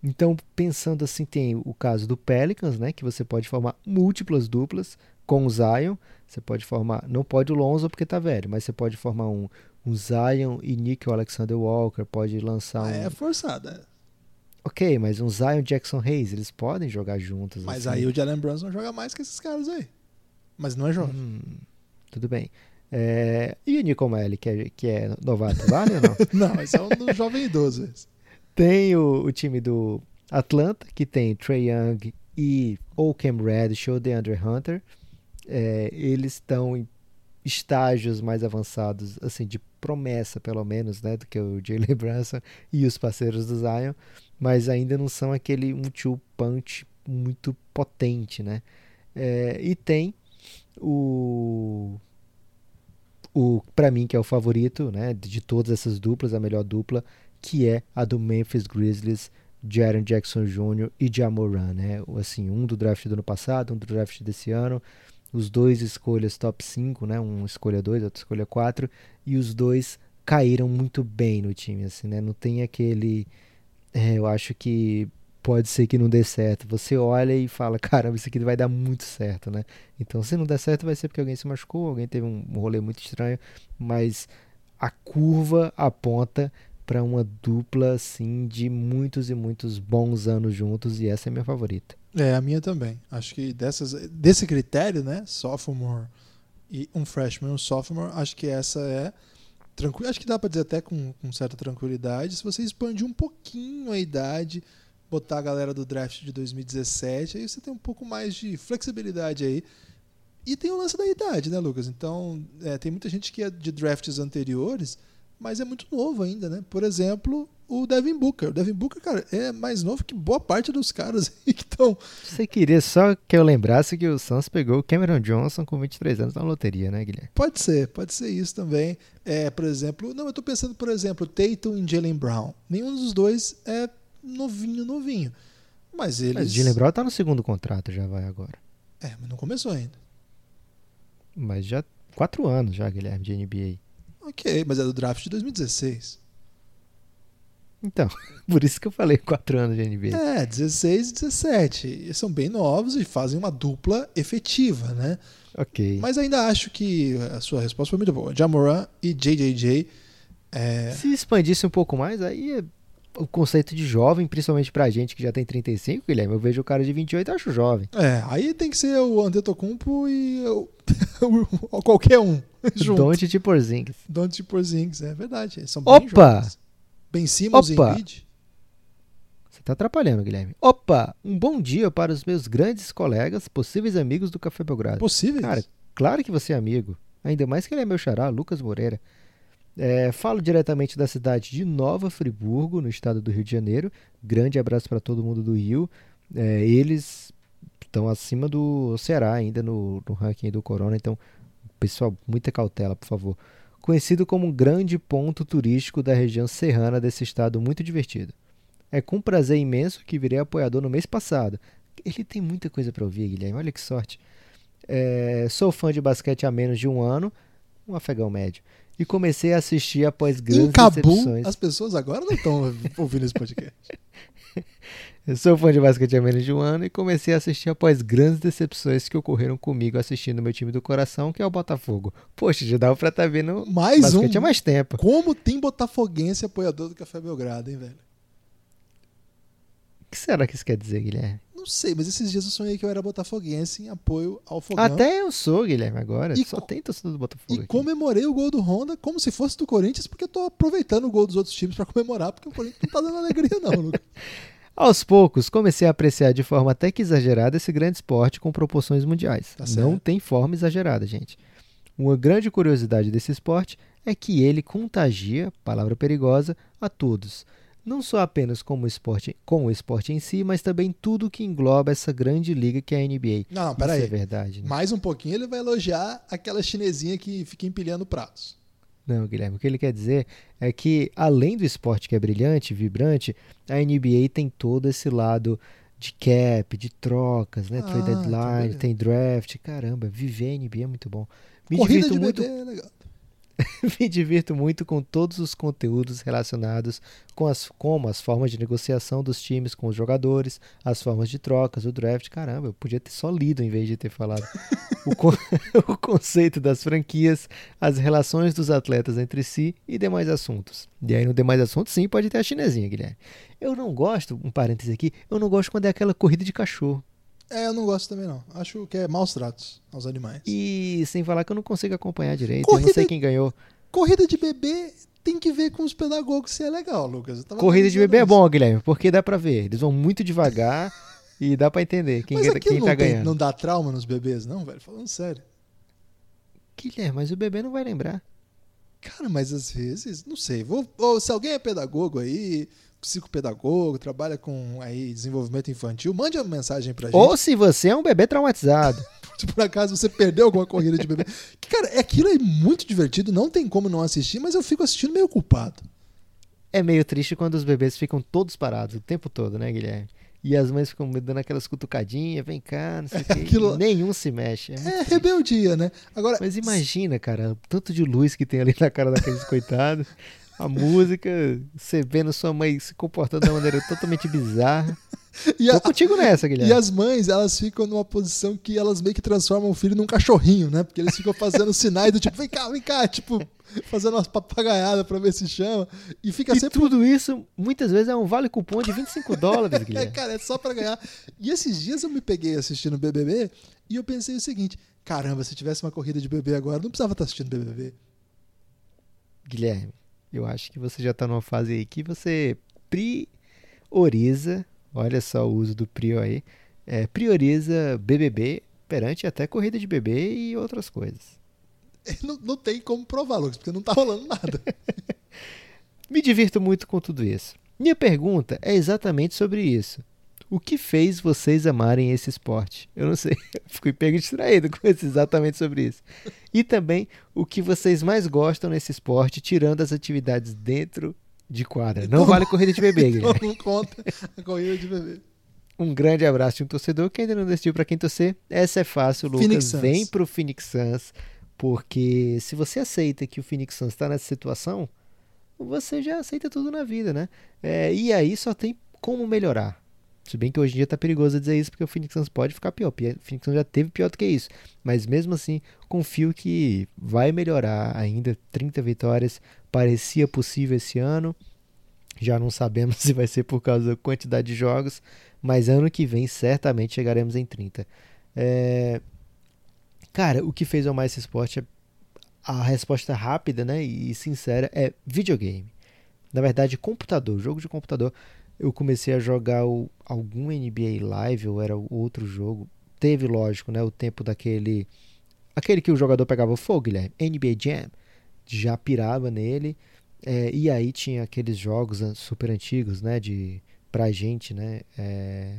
então, pensando assim, tem o caso do Pelicans, né? Que você pode formar múltiplas duplas com o Zion. Você pode formar, não pode o Lonzo porque tá velho, mas você pode formar um, um Zion e Nick Alexander Walker. Pode lançar um. É forçada. Ok, mas um Zion e Jackson Hayes, eles podem jogar juntos. Mas assim. aí o Jalen Brunson joga mais que esses caras aí. Mas não é jovem. Hum, tudo bem. É, e o Nico Melli, que é, que é novato, vale ou não? [LAUGHS] Não, esse é um jovem idoso. esse. Tem o, o time do Atlanta, que tem Trey Young e Reddish ou DeAndre Hunter. É, eles estão em estágios mais avançados, assim, de promessa, pelo menos, né, do que o Jalen Brunson e os parceiros do Zion, mas ainda não são aquele um two punch muito potente, né? É, e tem o o para mim que é o favorito, né, de todas essas duplas, a melhor dupla, que é a do Memphis Grizzlies, Jaren Jackson Jr. e Jamoran, né? Assim, um do draft do ano passado, um do draft desse ano, os dois escolhas top 5, né? Um escolha 2, outro escolha 4, e os dois caíram muito bem no time, assim, né? Não tem aquele é, eu acho que pode ser que não dê certo. Você olha e fala, caramba, isso aqui vai dar muito certo, né? Então, se não der certo, vai ser porque alguém se machucou, alguém teve um rolê muito estranho, mas a curva aponta para uma dupla assim de muitos e muitos bons anos juntos e essa é minha favorita. É, a minha também. Acho que dessas, desse critério, né? Sophomore e um freshman e um sophomore, acho que essa é tranquilo. Acho que dá para dizer até com, com certa tranquilidade. Se você expandir um pouquinho a idade, botar a galera do draft de 2017, aí você tem um pouco mais de flexibilidade aí. E tem o lance da idade, né, Lucas? Então, é, tem muita gente que é de drafts anteriores, mas é muito novo ainda, né? Por exemplo, o Devin Booker. O Devin Booker, cara, é mais novo que boa parte dos caras aí que estão. Você queria só que eu lembrasse que o Suns pegou o Cameron Johnson com 23 anos na loteria, né, Guilherme? Pode ser, pode ser isso também. É, por exemplo, não, eu tô pensando, por exemplo, Tatum e Jalen Brown. Nenhum dos dois é novinho, novinho. Mas eles. Mas Jalen Brown tá no segundo contrato, já vai agora. É, mas não começou ainda. Mas já quatro anos já, Guilherme, de NBA. Ok, mas é do draft de 2016. Então, [LAUGHS] por isso que eu falei quatro anos de NBA. É, 16 e 17. Eles são bem novos e fazem uma dupla efetiva, né? Ok. Mas ainda acho que a sua resposta foi muito boa. Jamoran e JJJ. É... Se expandisse um pouco mais, aí é o conceito de jovem, principalmente pra gente que já tem 35, Guilherme, eu vejo o cara de 28 e acho jovem. É, aí tem que ser o Antetokounmpo e [LAUGHS] o, qualquer um [LAUGHS] junto. Don't Porzingis. Don't Porzingis, é verdade. Eles são bem Opa! jovens. Ben Simmons e Opa! Embiid. Você tá atrapalhando, Guilherme. Opa! Um bom dia para os meus grandes colegas, possíveis amigos do Café Belgrado. Possíveis? Cara, claro que você é amigo. Ainda mais que ele é meu xará, Lucas Moreira. É, falo diretamente da cidade de Nova Friburgo, no estado do Rio de Janeiro. Grande abraço para todo mundo do Rio. É, eles estão acima do Ceará ainda no, no ranking do Corona, então, pessoal, muita cautela, por favor. Conhecido como um grande ponto turístico da região serrana desse estado muito divertido. É com prazer imenso que virei apoiador no mês passado. Ele tem muita coisa para ouvir, Guilherme, olha que sorte. É, sou fã de basquete há menos de um ano, um afegão médio e comecei a assistir após grandes em decepções. as pessoas agora não estão [LAUGHS] ouvindo esse podcast. [LAUGHS] Eu sou fã de basquete há menos de um ano e comecei a assistir após grandes decepções que ocorreram comigo assistindo meu time do coração, que é o Botafogo. Poxa, já dava pra estar vendo Mais basquete um. há mais tempo. Como tem botafoguense apoiador do Café Belgrado, hein, velho? O que será que isso quer dizer, Guilherme? Não sei, mas esses dias eu sonhei que eu era botafoguense em apoio ao Fogão. Até eu sou, Guilherme, agora. E Só tem torcedor do Botafogo. E aqui. comemorei o gol do Honda como se fosse do Corinthians, porque eu tô aproveitando o gol dos outros times pra comemorar, porque o Corinthians não tá dando alegria, não, Lucas. [LAUGHS] Aos poucos, comecei a apreciar de forma até que exagerada esse grande esporte com proporções mundiais. Tá Não tem forma exagerada, gente. Uma grande curiosidade desse esporte é que ele contagia, palavra perigosa, a todos. Não só apenas como esporte, com o esporte em si, mas também tudo que engloba essa grande liga que é a NBA. Não, não, Isso peraí. é verdade. Né? Mais um pouquinho ele vai elogiar aquela chinesinha que fica empilhando pratos. Não, Guilherme, o que ele quer dizer é que, além do esporte que é brilhante, vibrante, a NBA tem todo esse lado de cap, de trocas, né? Ah, Trade então deadline, tem draft. Caramba, viver a NBA é muito bom. Me Corrida de muito, bebê é legal. [LAUGHS] me divirto muito com todos os conteúdos relacionados com as, como as formas de negociação dos times com os jogadores, as formas de trocas, o draft. Caramba, eu podia ter só lido em vez de ter falado. o, con- [LAUGHS] o conceito das franquias, as relações dos atletas entre si e demais assuntos. E aí no demais assuntos, sim, pode ter a chinesinha, Guilherme. Eu não gosto, um parêntese aqui, eu não gosto quando é aquela corrida de cachorro. É, eu não gosto também não. Acho que é maus tratos aos animais. E sem falar que eu não consigo acompanhar direito. Eu Corrida- não sei quem ganhou. Corrida de bebê tem que ver com os pedagogos se é legal, Lucas. Eu Corrida de bebê é isso. bom, Guilherme, porque dá pra ver. Eles vão muito devagar e dá pra entender quem, Mas quem aquilo tá não, tem- ganhando. não dá trauma nos bebês, não, velho? Falando sério. Guilherme, mas o bebê não vai lembrar. Cara, mas às vezes, não sei. Vou, ou se alguém é pedagogo aí, psicopedagogo, trabalha com aí desenvolvimento infantil, mande uma mensagem pra gente. Ou se você é um bebê traumatizado. Se [LAUGHS] por acaso você perdeu alguma corrida de bebê. Que, Cara, é- aquilo é muito divertido, não tem como não assistir, mas eu fico assistindo meio culpado. É meio triste quando os bebês ficam todos parados o tempo todo, né, Guilherme? E as mães ficam dando aquelas cutucadinhas, vem cá, não sei o [LAUGHS] quê. aquilo- Nenhum se mexe. É É rebeldia, né? Agora, Mas imagina, cara, o tanto de luz que tem ali na cara daqueles [LAUGHS] coitados. A música, você vendo sua mãe se comportando de uma maneira totalmente bizarra. [LAUGHS] e, a- Tô contigo nessa, e Guilherme. as mães, elas ficam numa posição que elas meio que transformam o filho num cachorrinho, né? Porque eles ficam fazendo [LAUGHS] sinais do tipo, vem cá, vem cá, tipo, fazendo umas papagaiadas pra ver se chama. E fica E sempre tudo isso, muitas vezes, é um vale cupom de 25 dólares, [LAUGHS] É, Guilherme. cara, é só pra ganhar. E esses dias eu me peguei assistindo BBB e eu pensei o seguinte: caramba, se tivesse uma corrida de bebê agora, não precisava estar assistindo BBB. Guilherme, eu acho que você já tá numa fase aí que você prioriza, olha só o uso do prior aí, é, prioriza BBB perante até corrida de bebê e outras coisas. Não, não tem como provar, Lucas, porque não tá rolando nada. [LAUGHS] Me divirto muito com tudo isso. Minha pergunta é exatamente sobre isso. O que fez vocês amarem esse esporte? Eu não sei, [LAUGHS] eu fico pego distraído com isso, exatamente sobre isso. E também o que vocês mais gostam nesse esporte, tirando as atividades dentro de quadra. Não Então- vale corrida de bebê, [LAUGHS] Então Guilherme. não conta a corrida de bebê. Um grande abraço de um torcedor que ainda não decidiu para quem torcer. Essa é fácil, Lucas. Phoenix. Vem pro Phoenix Suns, porque se você aceita que o Phoenix Suns está nessa situação, você já aceita tudo na vida, né? É, e aí só tem como melhorar. Se bem que hoje em dia tá perigoso dizer isso, porque o Phoenix Suns pode ficar pior. O Phoenix Suns já teve pior do que isso. Mas mesmo assim, confio que vai melhorar ainda. 30 vitórias parecia possível esse ano. Já não sabemos [LAUGHS] se vai ser por causa da quantidade de jogos, mas ano que vem certamente chegaremos em 30. É, Cara, o que fez eu amar esse esporte é a resposta rápida né, e sincera é videogame. Na verdade, computador, jogo de computador. Eu comecei a jogar o- algum NBA Live ou era outro jogo. Teve, lógico, né, o tempo daquele. Aquele que o jogador pegava fogo, Guilherme. NBA Jam. Já pirava nele. É, e aí tinha aqueles jogos an- super antigos, né? De, pra gente, né? É,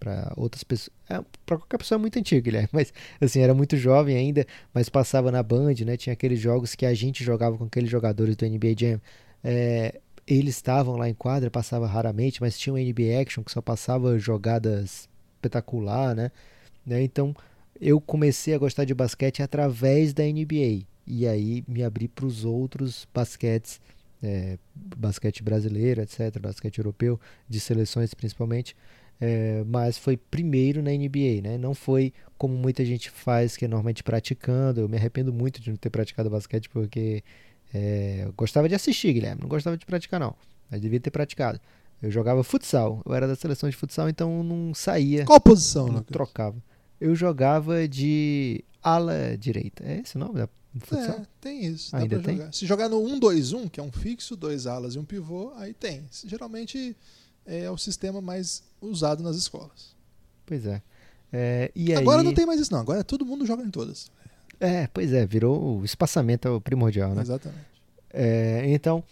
pra outras pessoas. É, pra qualquer pessoa é muito antigo, Guilherme. [LAUGHS] Mas assim, era muito jovem ainda, mas passava na Band, né? Tinha aqueles jogos que a gente jogava com aqueles jogadores do NBA Jam. É, eles estavam lá em quadra, passava raramente, mas tinha o NBA Action que só passava jogadas espetacular, né? né? Então eu comecei a gostar de basquete através da NBA. E aí me abri para os outros basquetes, é, basquete brasileiro, etc., basquete europeu, de seleções principalmente. É, mas foi primeiro na NBA, né? Não foi como muita gente faz, que é normalmente praticando. Eu me arrependo muito de não ter praticado basquete porque é, eu gostava de assistir, Guilherme. Não gostava de praticar, não. Mas devia ter praticado. Eu jogava futsal. Eu era da seleção de futsal, então não saía, Qual posição, não trocava. Eu jogava de ala direita. É esse o nome da futsal? É, tem isso. Dá Ainda tem? jogar. Se jogar no 1-2-1, que é um fixo, dois alas e um pivô, aí tem. Geralmente é o sistema mais usado nas escolas. Pois é. É, e aí... Agora não tem mais isso, não. Agora todo mundo joga em todas. É, pois é, virou o espaçamento é primordial, né? Exatamente. É, então,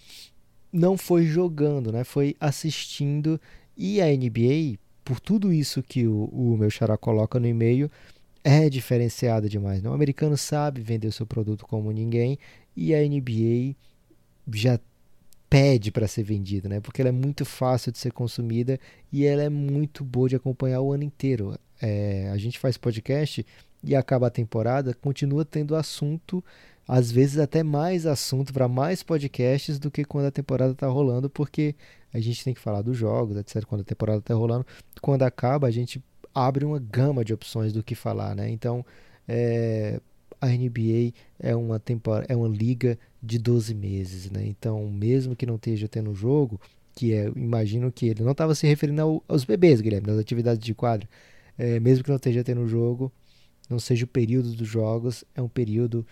não foi jogando, né? Foi assistindo. E a NBA, por tudo isso que o, o meu xará coloca no e-mail, é diferenciada demais. Né? O americano sabe vender o seu produto como ninguém e a NBA já pede para ser vendida, né? Porque ela é muito fácil de ser consumida e ela é muito boa de acompanhar o ano inteiro. É, a gente faz podcast e acaba a temporada, continua tendo assunto às vezes até mais assunto para mais podcasts do que quando a temporada está rolando, porque a gente tem que falar dos jogos, etc. Quando a temporada está rolando, quando acaba, a gente abre uma gama de opções do que falar, né? Então, é, a NBA é uma temporada, é uma liga de 12 meses, né? Então, mesmo que não esteja tendo jogo, que é, imagino que ele não estava se referindo ao- aos bebês, Guilherme, das atividades de quadra. é, mesmo que não esteja tendo jogo, não seja o período dos jogos, é um período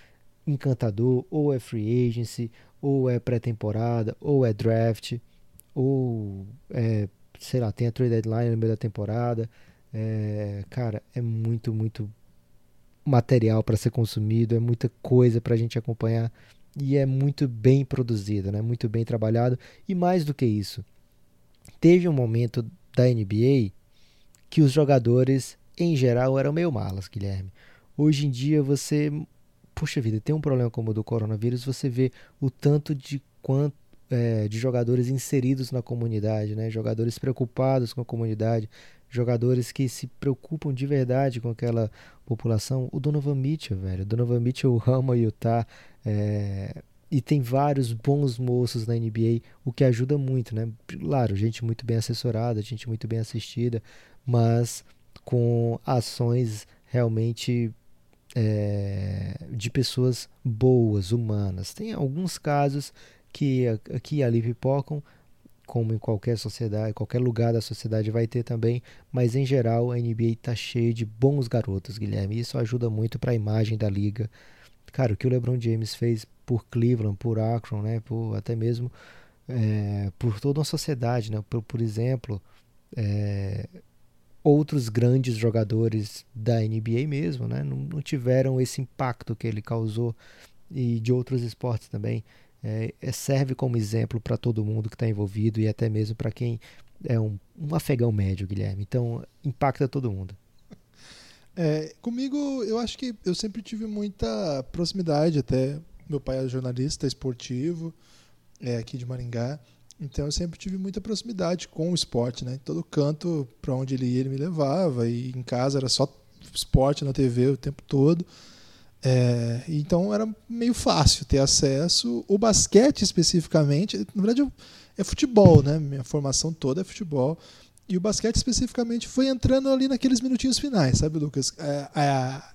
encantador, ou é free agency, ou é pré-temporada, ou é draft, ou é, sei lá, tem a trade deadline no meio da temporada. É, cara, é muito, muito material para ser consumido, é muita coisa para a gente acompanhar e é muito bem produzido, né? muito bem trabalhado. E mais do que isso, teve um momento da NBA que os jogadores, em geral, eram meio malas, Guilherme. Hoje em dia você, puxa vida, tem um problema como o do coronavírus, você vê o tanto de quanto é, de jogadores inseridos na comunidade, né? jogadores preocupados com a comunidade, jogadores que se preocupam de verdade com aquela população. O Donovan Mitchell, velho. O Donovan Mitchell [LAUGHS] ama Utah. É, e tem vários bons moços na NBA, o que ajuda muito, né? Claro, gente muito bem assessorada, gente muito bem assistida, mas com ações realmente é, de pessoas boas, humanas. Tem alguns casos que aqui e ali pipocam, como em qualquer sociedade, qualquer lugar da sociedade vai ter também, mas em geral a NBA está cheia de bons garotos, Guilherme. Isso ajuda muito para a imagem da liga. Cara, o que o LeBron James fez por Cleveland, por Akron, né, por até mesmo é, por toda uma sociedade, né? Por, por exemplo, é, outros grandes jogadores da NBA mesmo, né? Não, não, tiveram esse impacto que ele causou e de outros esportes também. É, é serve como exemplo para todo mundo que está envolvido e até mesmo para quem é um, um afegão médio, Guilherme. Então impacta todo mundo. É, comigo, eu acho que eu sempre tive muita proximidade, até meu pai é jornalista esportivo, é aqui de Maringá, então eu sempre tive muita proximidade com o esporte, né? Todo canto para onde ele ia, ele me levava, e em casa era só esporte na TV o tempo todo. É, então era meio fácil ter acesso. O basquete especificamente, na verdade é futebol, né? Minha formação toda é futebol. E o basquete especificamente foi entrando ali naqueles minutinhos finais, sabe, Lucas? É, a,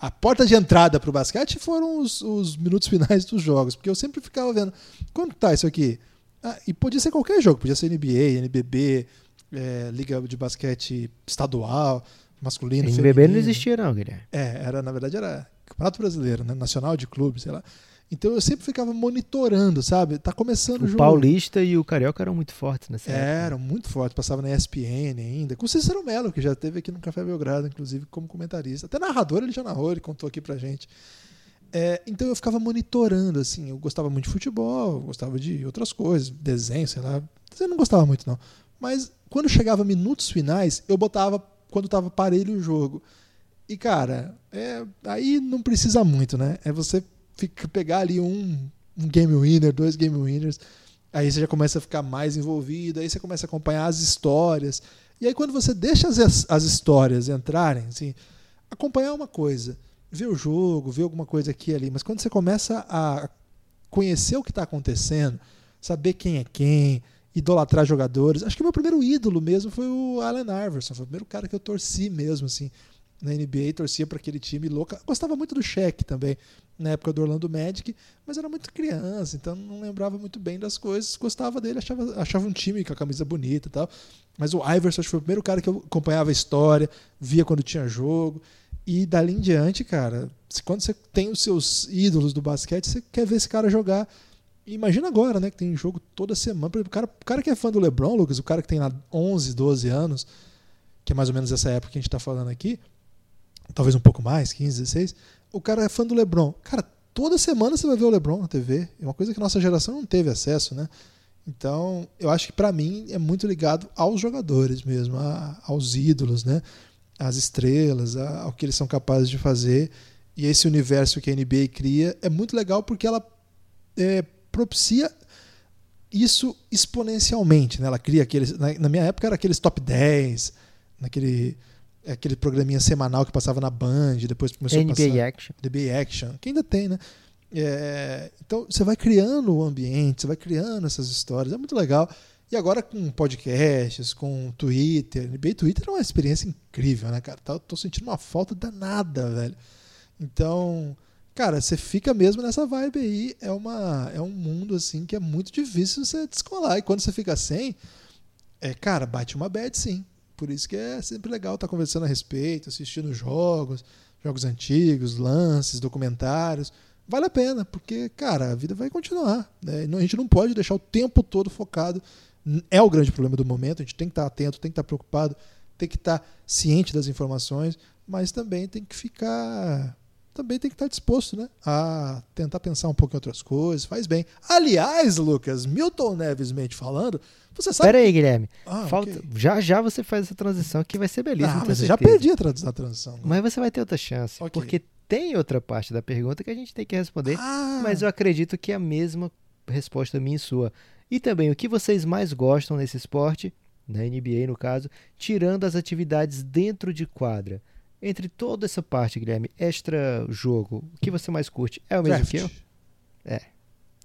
a porta de entrada para o basquete foram os, os, minutos finais dos jogos, porque eu sempre ficava vendo quanto tá isso aqui. Ah, e podia ser qualquer jogo, podia ser NBA, NBB, é, Liga de Basquete Estadual, masculino, NBB feminino. não existia não, Guilherme. É, era, na verdade era Campeonato Brasileiro, né? Nacional de Clubes, sei lá. Então eu sempre ficava monitorando, sabe? Tá começando o, o jogo. O Paulista e o Carioca eram muito fortes nessa época. Eram muito fortes, passava na ESPN ainda. Com o Cícero Melo, que já teve aqui no Café Belgrado, inclusive, como comentarista. Até narrador ele já narrou, ele contou aqui pra gente. É, então eu ficava monitorando, assim. Eu gostava muito de futebol, gostava de outras coisas, desenho, sei lá. Eu não gostava muito, não. Mas quando chegava minutos finais, eu botava quando tava parelho o jogo. E, cara, é, aí não precisa muito, né? É você fica, pegar ali um, um game winner, dois game winners, aí você já começa a ficar mais envolvido, aí você começa a acompanhar as histórias. E aí quando você deixa as, as histórias entrarem, assim, acompanhar uma coisa, ver o jogo, ver alguma coisa aqui e ali, mas quando você começa a conhecer o que está acontecendo, saber quem é quem, idolatrar jogadores. Acho que o meu primeiro ídolo mesmo foi o Allen Iverson, foi o primeiro cara que eu torci mesmo, assim, na NBA, torcia para aquele time louco. Gostava muito do Shaq também, na época do Orlando Magic, mas era muito criança, então não lembrava muito bem das coisas. Gostava dele, achava, achava um time com a camisa bonita e tal. Mas o Iverson foi o primeiro cara que eu acompanhava a história, via quando tinha jogo. E dali em diante, cara, quando você tem os seus ídolos do basquete, você quer ver esse cara jogar. Imagina agora, né, que tem jogo toda semana. O cara, o cara que é fã do LeBron, Lucas, o cara que tem lá 11, 12 anos, que é mais ou menos essa época que a gente está falando aqui, talvez um pouco mais, 15, 16, o cara é fã do LeBron. Cara, toda semana você vai ver o LeBron na TV. É uma coisa que a nossa geração não teve acesso, né? Então, eu acho que para mim é muito ligado aos jogadores mesmo, a, aos ídolos, né? Às estrelas, ao que eles são capazes de fazer. E esse universo que a NBA cria é muito legal porque ela é, propicia isso exponencialmente, né? Ela cria aqueles, na minha época era aqueles top 10, naquele aquele programinha semanal que passava na Band, depois começou NBA a passar. Action. NBA Action, que ainda tem, né? É, então você vai criando o ambiente, você vai criando essas histórias, é muito legal. E agora com podcasts, com Twitter, NBA Twitter é uma experiência incrível, né, cara? Tô, tô sentindo uma falta danada, velho. Então, cara, você fica mesmo nessa vibe aí. É, uma, é um mundo assim que é muito difícil você descolar. E quando você fica sem, é, cara, bate uma bad sim Por isso que é sempre legal estar conversando a respeito, assistindo jogos, jogos antigos, lances, documentários. Vale a pena, porque, cara, a vida vai continuar. Né? A gente não pode deixar o tempo todo focado. É o grande problema do momento, a gente tem que estar atento, tem que estar preocupado, tem que estar ciente das informações, mas também tem que ficar também tem que estar disposto né, a tentar pensar um pouco em outras coisas, faz bem. Aliás, Lucas, Milton Neves mente falando, você sabe. Pera aí, Guilherme. Ah, Falta... ok. Já já você faz essa transição que vai ser belíssima. Ah, mas já perdi a tra- a transição. né? Mas você vai ter outra chance. Ok. Porque tem outra parte da pergunta que a gente tem que responder. Ah, Mas eu acredito que é a mesma resposta minha e sua. E também, o que vocês mais gostam nesse esporte, na NBA no caso, tirando as atividades dentro de quadra? Entre toda essa parte, Guilherme, extra jogo, o que você mais curte? É o mesmo draft. que eu?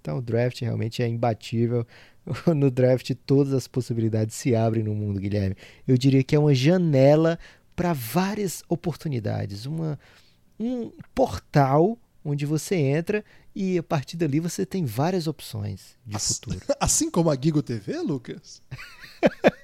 Então o draft realmente é imbatível. [LAUGHS] No draft todas as possibilidades se abrem no mundo, Guilherme. Eu diria que é uma janela para várias oportunidades, uma, um portal onde você entra e a partir dali você tem várias opções de As- futuro. [LAUGHS] Assim como a Gigo TV, Lucas?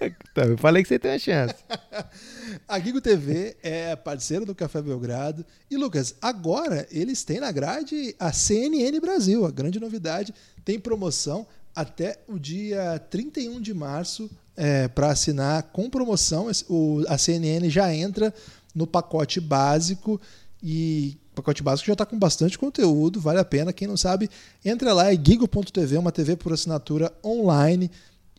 Então, [LAUGHS] eu falei que você tem uma chance. [LAUGHS] A Gigo TV é parceira do Café Belgrado. E, Lucas, agora eles têm na grade a CNN Brasil. A grande novidade tem promoção até o dia 31 de março para assinar com promoção. O- a CNN já entra no pacote básico e pacote básico já está com bastante conteúdo, vale a pena. Quem não sabe, entra lá, é gigo.tv, uma TV por assinatura online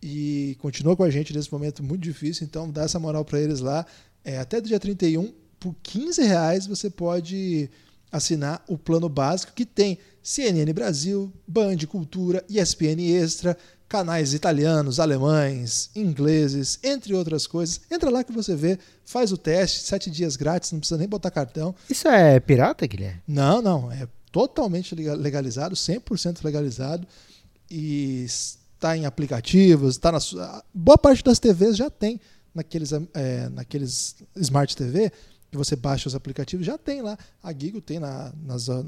e continua com a gente nesse momento muito difícil, então dá essa moral para eles lá. É, até dia 31, por 15 reais você pode assinar o plano básico que tem CNN Brasil, Band Cultura, ESPN Extra, canais italianos, alemães, ingleses, entre outras coisas. Entra lá que você vê, faz o teste, sete dias grátis, não precisa nem botar cartão. Isso é pirata, Guilherme? Não, não, é totalmente lega- legalizado, 100% legalizado e está em aplicativos, está na sua... boa parte das TVs já tem naqueles é, naqueles Smart TV que você baixa os aplicativos, já tem lá. A Gigo tem na, nas ah,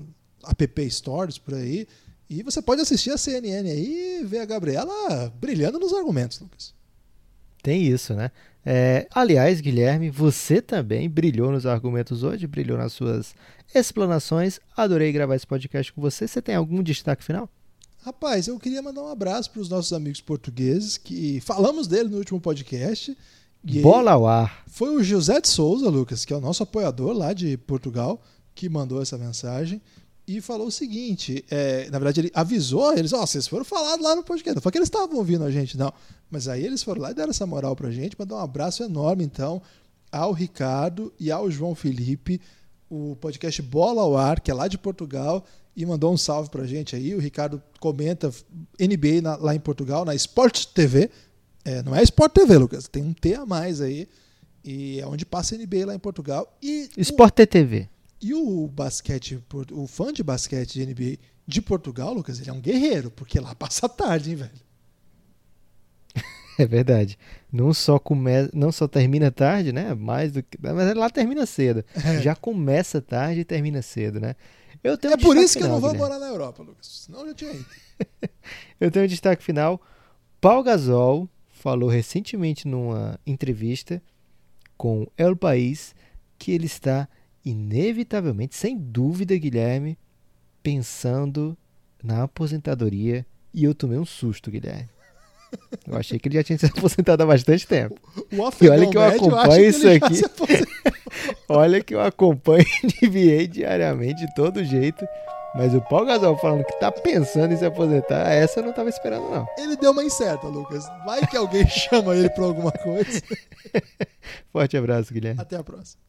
app stores por aí e você pode assistir a CNN aí e ver a Gabriela brilhando nos argumentos, Lucas. Tem isso, né? É, aliás, Guilherme, você também brilhou nos argumentos hoje, brilhou nas suas explanações. Adorei gravar esse podcast com você. Você tem algum destaque final? Rapaz, eu queria mandar um abraço para os nossos amigos portugueses que falamos dele no último podcast. E Bola ao ar. Foi o José de Souza, Lucas, que é o nosso apoiador lá de Portugal, que mandou essa mensagem e falou o seguinte: é, na verdade, ele avisou eles, ó, vocês foram falar lá no podcast. Não foi que eles estavam ouvindo a gente, não. Mas aí eles foram lá e deram essa moral pra gente, mandar um abraço enorme, então, ao Ricardo e ao João Felipe, o podcast Bola ao Ar, que é lá de Portugal, e mandou um salve pra gente aí. O Ricardo comenta NBA na- lá em Portugal, na Sport TV. É, não é Sport TV, Lucas, tem um T a mais aí. E é onde passa NBA lá em Portugal. E o- Sport TV. e o basquete, o fã de basquete de NBA de Portugal, Lucas, ele é um guerreiro, porque lá passa tarde, hein, velho? [LAUGHS] É verdade. Não só come... não só termina tarde, né? Mais do que. Mas lá termina cedo. Já começa tarde e termina cedo, né? Eu tenho É um por isso que eu final, não vou Guilherme. morar na Europa, Lucas. Senão eu já tinha ido. [LAUGHS] Eu tenho um destaque final. Paul Gasol falou recentemente numa entrevista com El País que ele está inevitavelmente, sem dúvida, Guilherme, pensando na aposentadoria. E eu tomei um susto, Guilherme. Eu achei que ele já tinha se [LAUGHS] aposentado há bastante tempo. O afegão [LAUGHS] olha que eu acompanho isso aqui. Olha que eu acompanho NBA diariamente, de todo jeito. Mas o Paul Gasol falando que tá pensando em se aposentar, essa eu não tava esperando, não. Ele deu uma incerta, Lucas. Vai que alguém [LAUGHS] chama ele pra alguma coisa. [LAUGHS] Forte abraço, Guilherme. Até a próxima.